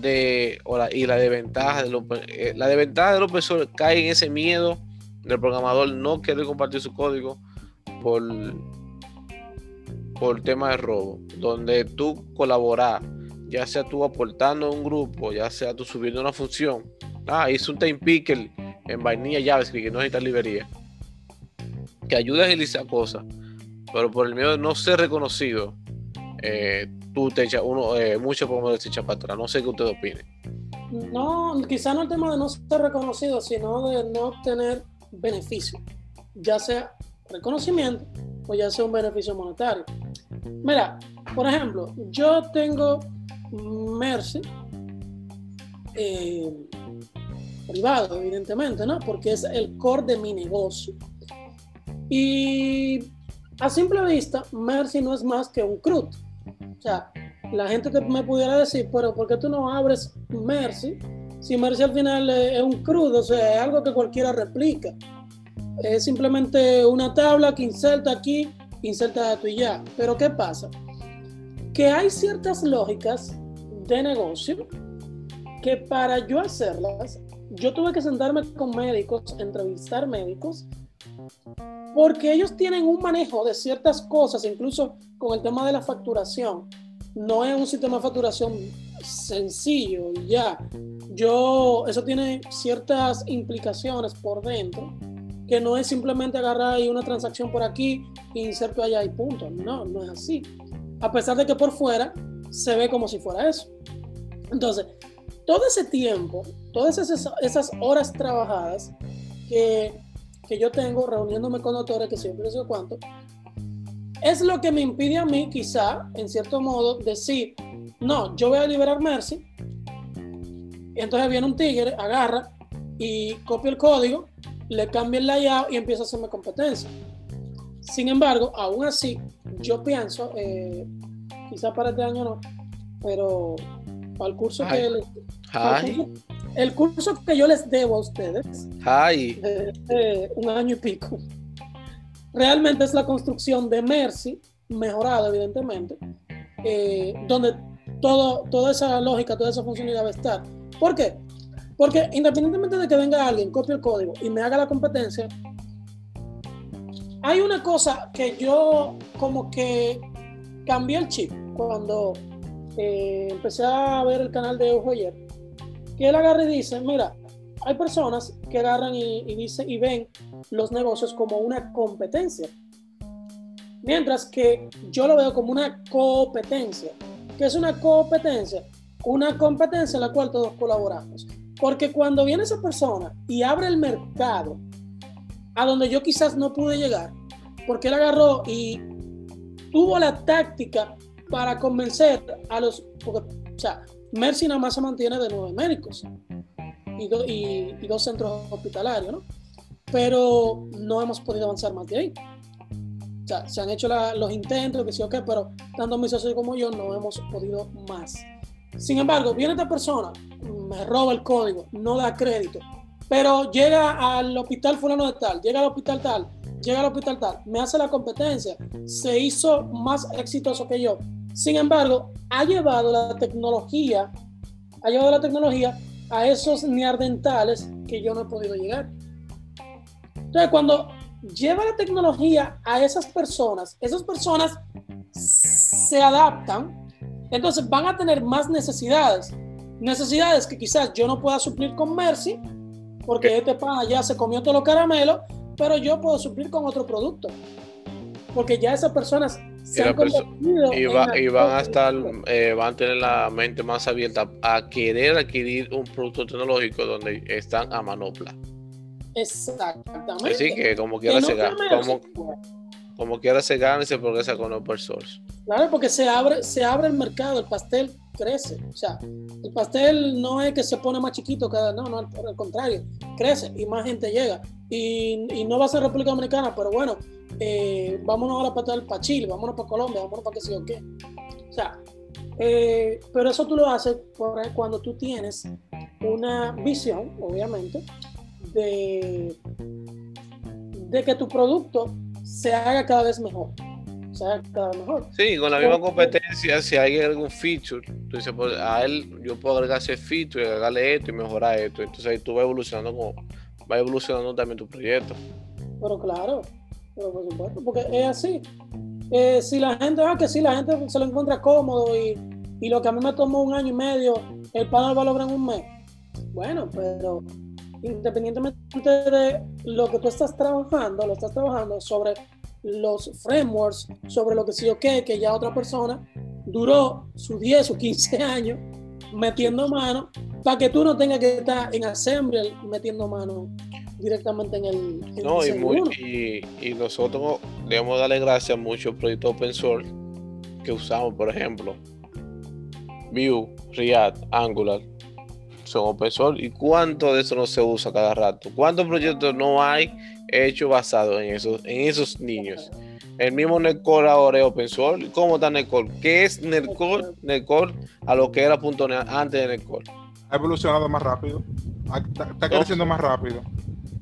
[SPEAKER 2] de, y la desventaja de eh, la desventaja del open source cae en ese miedo del programador no querer compartir su código por por tema de robo, donde tú colaboras, ya sea tú aportando a un grupo, ya sea tú subiendo una función. Ah, hice un time picker en vainilla JavaScript que no necesita librería. Que ayuda a agilizar cosas, pero por el miedo de no ser reconocido, eh, tú te echas, uno, eh, mucho podemos se para atrás. No sé qué usted opine.
[SPEAKER 3] No, quizá no el tema de no ser reconocido, sino de no obtener beneficio, ya sea reconocimiento o ya sea un beneficio monetario. Mira, por ejemplo, yo tengo Mercy eh, privado, evidentemente, ¿no? Porque es el core de mi negocio. Y a simple vista, Mercy no es más que un CRUD. O sea, la gente te me pudiera decir, pero ¿por qué tú no abres Mercy si Mercy al final es un crudo, o sea, es algo que cualquiera replica. Es simplemente una tabla que inserta aquí, inserta dato y ya. Pero ¿qué pasa? Que hay ciertas lógicas de negocio que para yo hacerlas, yo tuve que sentarme con médicos, entrevistar médicos, porque ellos tienen un manejo de ciertas cosas, incluso con el tema de la facturación. No es un sistema de facturación sencillo y ya. Yo, eso tiene ciertas implicaciones por dentro, que no es simplemente agarrar ahí una transacción por aquí e inserto allá y punto. No, no es así. A pesar de que por fuera se ve como si fuera eso. Entonces, todo ese tiempo, todas esas, esas horas trabajadas que, que, yo tengo reuniéndome con autores que siempre sé cuánto, es lo que me impide a mí, quizá, en cierto modo, decir, no, yo voy a liberar Mercy. Y entonces viene un tigre, agarra y copia el código, le cambia el layout y empieza a hacerme competencia. Sin embargo, aún así, yo pienso, eh, quizá para este año no, pero para el curso que les, el, curso, que yo les debo a ustedes, un año y pico, realmente es la construcción de Mercy, mejorada evidentemente, eh, donde todo, toda esa lógica, toda esa funcionalidad va a estar. ¿Por qué? Porque independientemente de que venga alguien, copie el código y me haga la competencia, hay una cosa que yo como que cambié el chip cuando eh, empecé a ver el canal de Ojo ayer, que él agarra y dice, mira, hay personas que agarran y, y, dicen, y ven los negocios como una competencia, mientras que yo lo veo como una competencia. ¿Qué es una competencia? Una competencia en la cual todos colaboramos. Porque cuando viene esa persona y abre el mercado a donde yo quizás no pude llegar, porque él agarró y tuvo la táctica para convencer a los, o sea, Mercy nada más se mantiene de nueve médicos y, y, dos centros hospitalarios, ¿no? Pero no hemos podido avanzar más de ahí. O sea, se han hecho los intentos, que sí o qué, pero tanto mi socio como yo no hemos podido más. Sin embargo, viene esta persona, me roba el código, no da crédito, pero llega al hospital fulano de tal, llega al hospital tal, llega al hospital tal, me hace la competencia, se hizo más exitoso que yo. Sin embargo, ha llevado la tecnología, ha llevado la tecnología a esos neardentales que yo no he podido llegar. Entonces, cuando lleva la tecnología a esas personas, esas personas se adaptan, entonces van a tener más necesidades. Necesidades que quizás yo no pueda suplir con Mercy, porque este pana ya se comió todos los caramelos, pero yo puedo suplir con otro producto. Porque ya esas personas se han convertido
[SPEAKER 2] y, y, van a estar, eh, van a tener la mente más abierta a querer adquirir un producto tecnológico donde están a manopla.
[SPEAKER 3] Exactamente.
[SPEAKER 2] Así que como quiera se gana, como, como quiera se gana y se progresa con open source.
[SPEAKER 3] Claro, porque se abre, se abre el mercado, el pastel crece. O sea, el pastel no es que se pone más chiquito cada, no, no, al contrario, crece y más gente llega. Y, y no va a ser República Dominicana, pero bueno, eh, vámonos ahora para, para Chile, vámonos para Colombia, vámonos para qué sé yo qué. O sea, eh, pero eso tú lo haces cuando tú tienes una visión, obviamente, de, de que tu producto se haga cada vez mejor. Se haga cada vez mejor.
[SPEAKER 2] Sí, con la misma competencia, si hay algún feature, tú dices, pues, a él yo puedo agregar ese feature y agregarle esto y mejorar esto. Entonces ahí tú vas evolucionando como va evolucionando también tu proyecto.
[SPEAKER 3] Pero claro, pero por supuesto, porque es así. Eh, si la gente, ah, que si la gente se lo encuentra cómodo y, y, lo que a mí me tomó un año y medio, el panel va a lograr en un mes. Bueno, pero independientemente de lo que tú estás trabajando, lo estás trabajando sobre los frameworks, sobre lo que sí o qué, que ya otra persona duró sus 10 o 15 años metiendo mano para que tú no tengas que estar en Assembly metiendo mano directamente en el.
[SPEAKER 2] no, y, y, nosotros debemos darle gracias a muchos proyectos open source que usamos, por ejemplo, Vue, React, Angular, son open source. ¿Y cuánto de eso no se usa cada rato? ¿Cuántos proyectos no hay hechos basados en esos, en esos niños? El mismo Netcore ahora es open source. ¿Cómo está Netcore? ¿Qué es Netcore? Netcore a lo que era .NET antes de Netcore.
[SPEAKER 1] Ha evolucionado más rápido. Está, está creciendo más rápido.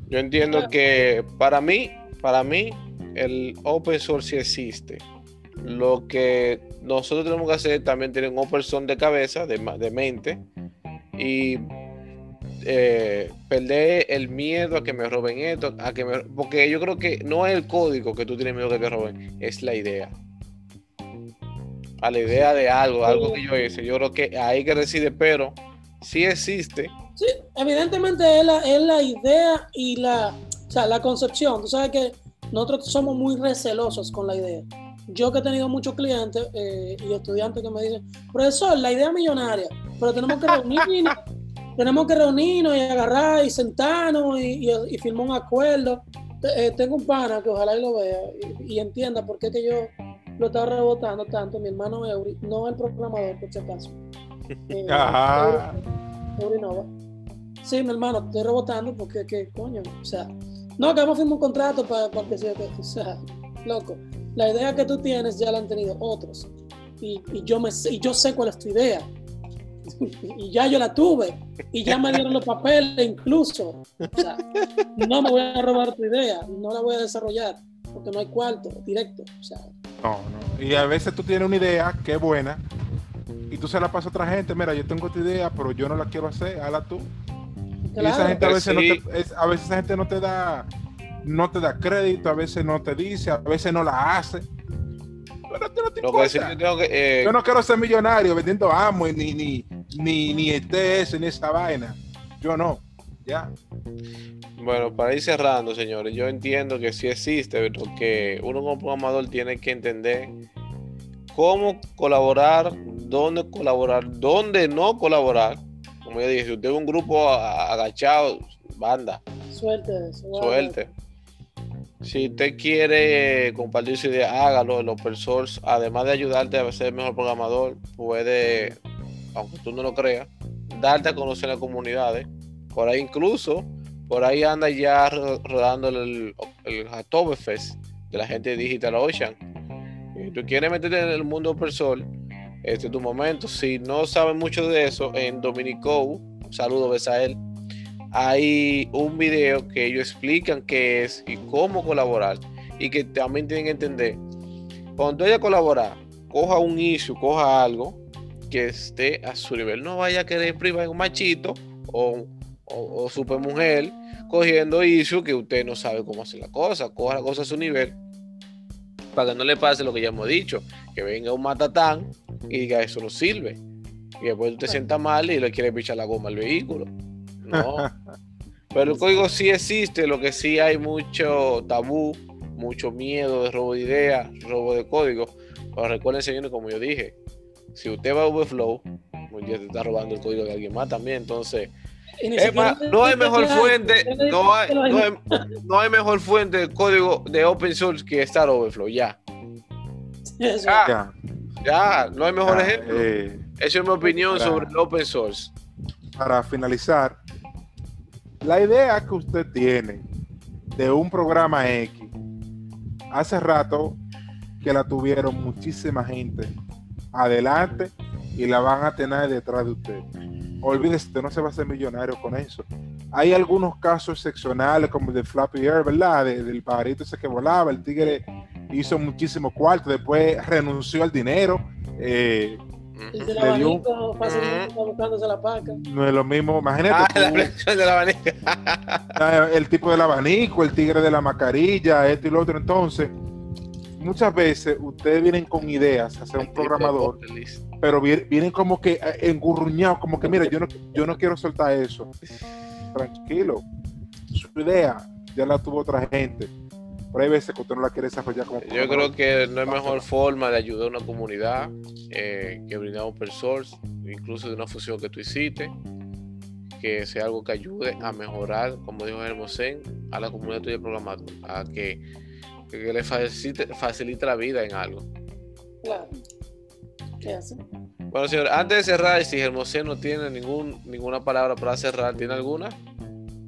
[SPEAKER 2] Yo entiendo que para mí, para mí, el open source sí existe. Lo que nosotros tenemos que hacer es también tener un open source de cabeza, de, de mente, y eh, perder el miedo a que me roben esto, a que me, porque yo creo que no es el código que tú tienes miedo que te roben, es la idea. A la idea de algo, algo que yo hice. Yo creo que ahí que reside, pero sí existe.
[SPEAKER 3] Sí, evidentemente es la, es la idea y la, o sea, la concepción. Tú sabes que nosotros somos muy recelosos con la idea. Yo que he tenido muchos clientes eh, y estudiantes que me dicen, profesor, la idea es millonaria, pero tenemos que reunirnos, tenemos que reunirnos y agarrar y sentarnos y, y, y firmar un acuerdo. Eh, tengo un pana que ojalá y lo vea y, y entienda por qué que yo lo estaba rebotando tanto. Mi hermano Eury, no el programador, por si acaso. Eh,
[SPEAKER 1] Ajá.
[SPEAKER 3] Eury Nova. Sí, mi hermano, estoy rebotando porque, que, coño, o sea, no, que vamos a firmar un contrato para, para que sea, que- o sea, loco, la idea que tú tienes ya la han tenido otros y, y yo, me, sé- y yo sé cuál es tu idea y ya yo la tuve y ya me dieron los papeles incluso, o sea, no me voy a robar tu idea, no la voy a desarrollar porque no hay cuarto directo, o sea,
[SPEAKER 1] No, no. Y a veces tú tienes una idea que es buena y tú se la pasas a otra gente. Mira, yo tengo esta idea, pero yo no la quiero hacer. Hazla tú. Y esa gente a
[SPEAKER 2] Pues
[SPEAKER 1] veces,
[SPEAKER 2] sí.
[SPEAKER 1] no te, es- a veces esa gente no te da no te da crédito, a veces no te dice, a veces no la hace. Pero no te
[SPEAKER 2] que yo tengo que. eh,
[SPEAKER 1] Yo no quiero ser millonario vendiendo amo ni ni ni ni ETS ni esa vaina. Yo no. Ya.
[SPEAKER 2] Bueno, para ir cerrando, señores, yo entiendo que sí existe, porque uno como programador tiene que entender cómo colaborar, dónde colaborar, dónde no colaborar. Como ya dije, si usted es un grupo a- agachado, banda,
[SPEAKER 3] suerte, suerte.
[SPEAKER 2] suerte. Si usted quiere compartir su idea, hágalo. El open source, además de ayudarte a ser mejor programador, puede, aunque tú no lo creas, darte a conocer en las comunidades. Por ahí incluso, por ahí anda ya ro- rodando el, el Hacktoberfest de la gente de Digital Ocean. Si tú quieres meterte en el mundo open source, este es tu momento. Si no sabes mucho de eso, en Dominico, un saludo, Besael hay un video que ellos explican qué es y cómo colaborar y que también tienen que entender. Cuando tú vayas a colaborar coja un issue coja algo que esté a su nivel. No vaya a querer privar un machito o, o, o super mujer cogiendo issue que usted no sabe cómo hacer la cosa. Coja la cosa a su nivel para que no le pase lo que ya hemos dicho que venga un matatán y diga eso no sirve y después tú te sientas mal y le quieres pichar la goma al vehículo no. Pero el código sí existe, lo que sí hay mucho tabú, mucho miedo de robo de ideas, robo de código. Pero recuerden, señores, como yo dije, si usted va a Overflow, un día te está robando el código de alguien más también. Entonces, no hay mejor fuente, no hay,
[SPEAKER 3] que lo
[SPEAKER 2] no hay, no hay mejor fuente de código de open source que estar Overflow. Ya,
[SPEAKER 1] Ya.
[SPEAKER 2] ya, no hay mejor
[SPEAKER 1] Ya,
[SPEAKER 2] ejemplo.
[SPEAKER 1] eh,
[SPEAKER 2] Esa es mi opinión
[SPEAKER 1] para-
[SPEAKER 2] sobre el open source.
[SPEAKER 1] para finalizar, la idea que usted tiene de un programa X, hace rato que la tuvieron muchísima gente adelante y la van a tener detrás de usted. Olvídese, usted no se va a hacer millonario con eso. Hay algunos casos excepcionales como el de Flappy Air, ¿verdad? De- del pajarito ese que volaba, el tigre hizo muchísimo cuarto, después renunció al dinero. eh,
[SPEAKER 3] El abanico fácilmente está buscándose la paca.
[SPEAKER 1] no es lo mismo, imagínate.
[SPEAKER 2] Ah, la flexión abanico.
[SPEAKER 1] Ah, el tipo del abanico, el tigre de la mascarilla, esto y lo otro. Entonces, muchas veces ustedes vienen con ideas, a ser un programador, pero vi- vienen como que eh, engurruñados, como que mira, yo no, yo no quiero soltar eso. Tranquilo, su idea ya la tuvo otra gente. Pero hay veces que usted no la quiere desarrollar como
[SPEAKER 2] Yo creo que no hay mejor forma de ayudar a una comunidad eh, que brindar open source, incluso de una fusión que tú hiciste, que sea algo que ayude a mejorar, como dijo Hermosén, a la comunidad tuya de programador, a que, que le facilite, facilite la vida en algo.
[SPEAKER 3] Claro. ¿Qué hace?
[SPEAKER 2] Bueno, señor, antes de cerrar, si Hermosén no tiene ningún, ninguna palabra para cerrar, ¿tiene alguna?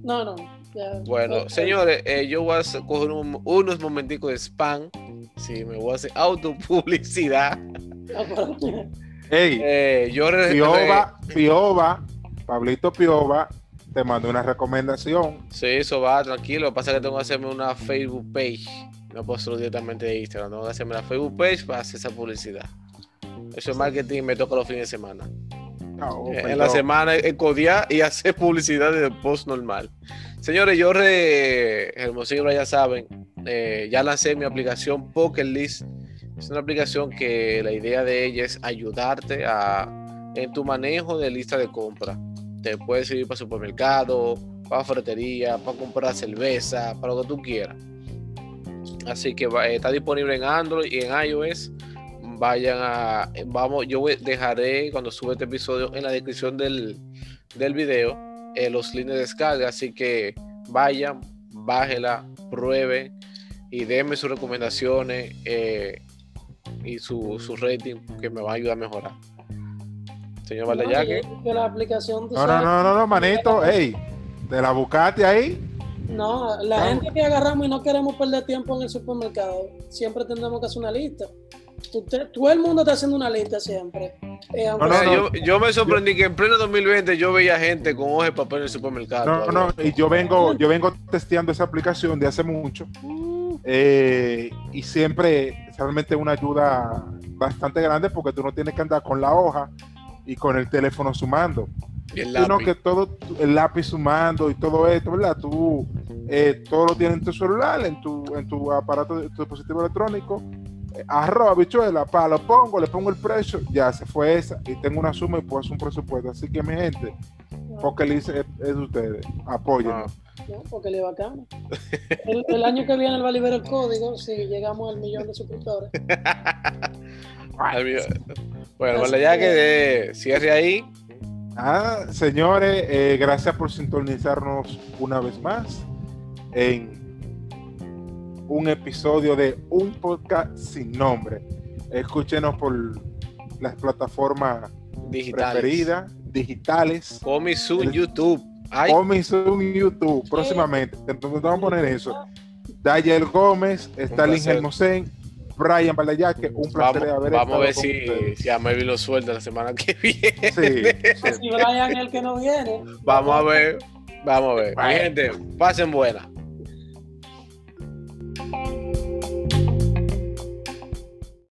[SPEAKER 3] No, no.
[SPEAKER 2] Bueno, señores, eh, yo voy a coger un- unos momenticos de spam. Si me voy a hacer autopublicidad.
[SPEAKER 3] Ah,
[SPEAKER 1] Ey,
[SPEAKER 2] Eh, yo
[SPEAKER 1] Pioba, Pioba, Pablito Piova te mandó una recomendación.
[SPEAKER 2] Sí, eso va, tranquilo. Lo que pasa es que tengo que hacerme una Facebook page. No puedo hacerlo directamente de Instagram. Tengo que hacerme la Facebook page para hacer esa publicidad. Eso es marketing me toca los fines de semana.
[SPEAKER 1] No,
[SPEAKER 2] Eh, en la semana es codiar y hacer publicidad de post normal. Señores, yo, re, Hermosillo, ya saben, eh, ya lancé mi aplicación Poker List. Es una aplicación que la idea de ella es ayudarte en tu manejo de lista de compra. Te puede servir para supermercado, para ferretería, para comprar cerveza, para lo que tú quieras. Así que está disponible en Android y en iOS vayan a vamos yo dejaré cuando sube este episodio en la descripción del, del video eh, los links de descarga así que vayan bájela prueben y denme sus recomendaciones eh, y su, su rating que me va a ayudar a mejorar señor Valdeyaque
[SPEAKER 3] No, la aplicación,
[SPEAKER 1] No, no,
[SPEAKER 3] sabes-
[SPEAKER 1] no, no, no, manito, ey, te la buscaste ahí.
[SPEAKER 3] No, la gente que agarramos y no queremos perder tiempo en el supermercado, siempre tendremos que hacer una lista. Usted, todo el mundo está haciendo una lista siempre. Eh,
[SPEAKER 1] No, no,
[SPEAKER 2] yo, yo me sorprendí que en pleno 2020 yo veía gente con hojas de papel en el supermercado
[SPEAKER 1] No, no, y yo vengo, yo vengo testeando esa aplicación de hace mucho. eh, y siempre es realmente una ayuda bastante grande porque tú no tienes que andar con la hoja y con el teléfono sumando.
[SPEAKER 2] Y el
[SPEAKER 1] sino que todo el lápiz sumando y todo esto, ¿verdad? Tú eh, todo lo tienes en tu celular, en tu, en tu aparato, en tu dispositivo electrónico. Arroz, habichuela, pa, lo pongo, le pongo el precio, ya se fue esa y tengo una suma y puedo hacer un presupuesto. Así que mi gente, porque le dice es, es de ustedes, apóyennos.
[SPEAKER 2] Ah.
[SPEAKER 3] No, porque le bacano. El, el año que viene él va a liberar el código si llegamos al millón de suscriptores.
[SPEAKER 2] Ay, mío. Bueno, Valdeyaque, eh, cierre ahí.
[SPEAKER 1] Ah, señores, eh, gracias por sintonizarnos una vez más en un episodio de un podcast sin nombre. Escúchenos por las plataformas
[SPEAKER 2] Digitales.
[SPEAKER 1] preferidas, digitales,
[SPEAKER 2] Coming soon, YouTube.
[SPEAKER 1] Soon YouTube próximamente. Entonces vamos a poner eso. Dayel Gómez, Stalin. Hermosén, Brian Balayaque, un placer
[SPEAKER 2] vamos,
[SPEAKER 1] haber
[SPEAKER 2] vamos a ver si,
[SPEAKER 1] ustedes.
[SPEAKER 2] si a Melvin lo suelta la semana que viene.
[SPEAKER 1] Sí, sí.
[SPEAKER 3] Si Brian es el que no viene.
[SPEAKER 2] Vamos a ver. Vamos a ver. Mi
[SPEAKER 1] Bueno.
[SPEAKER 2] gente, pasen buena.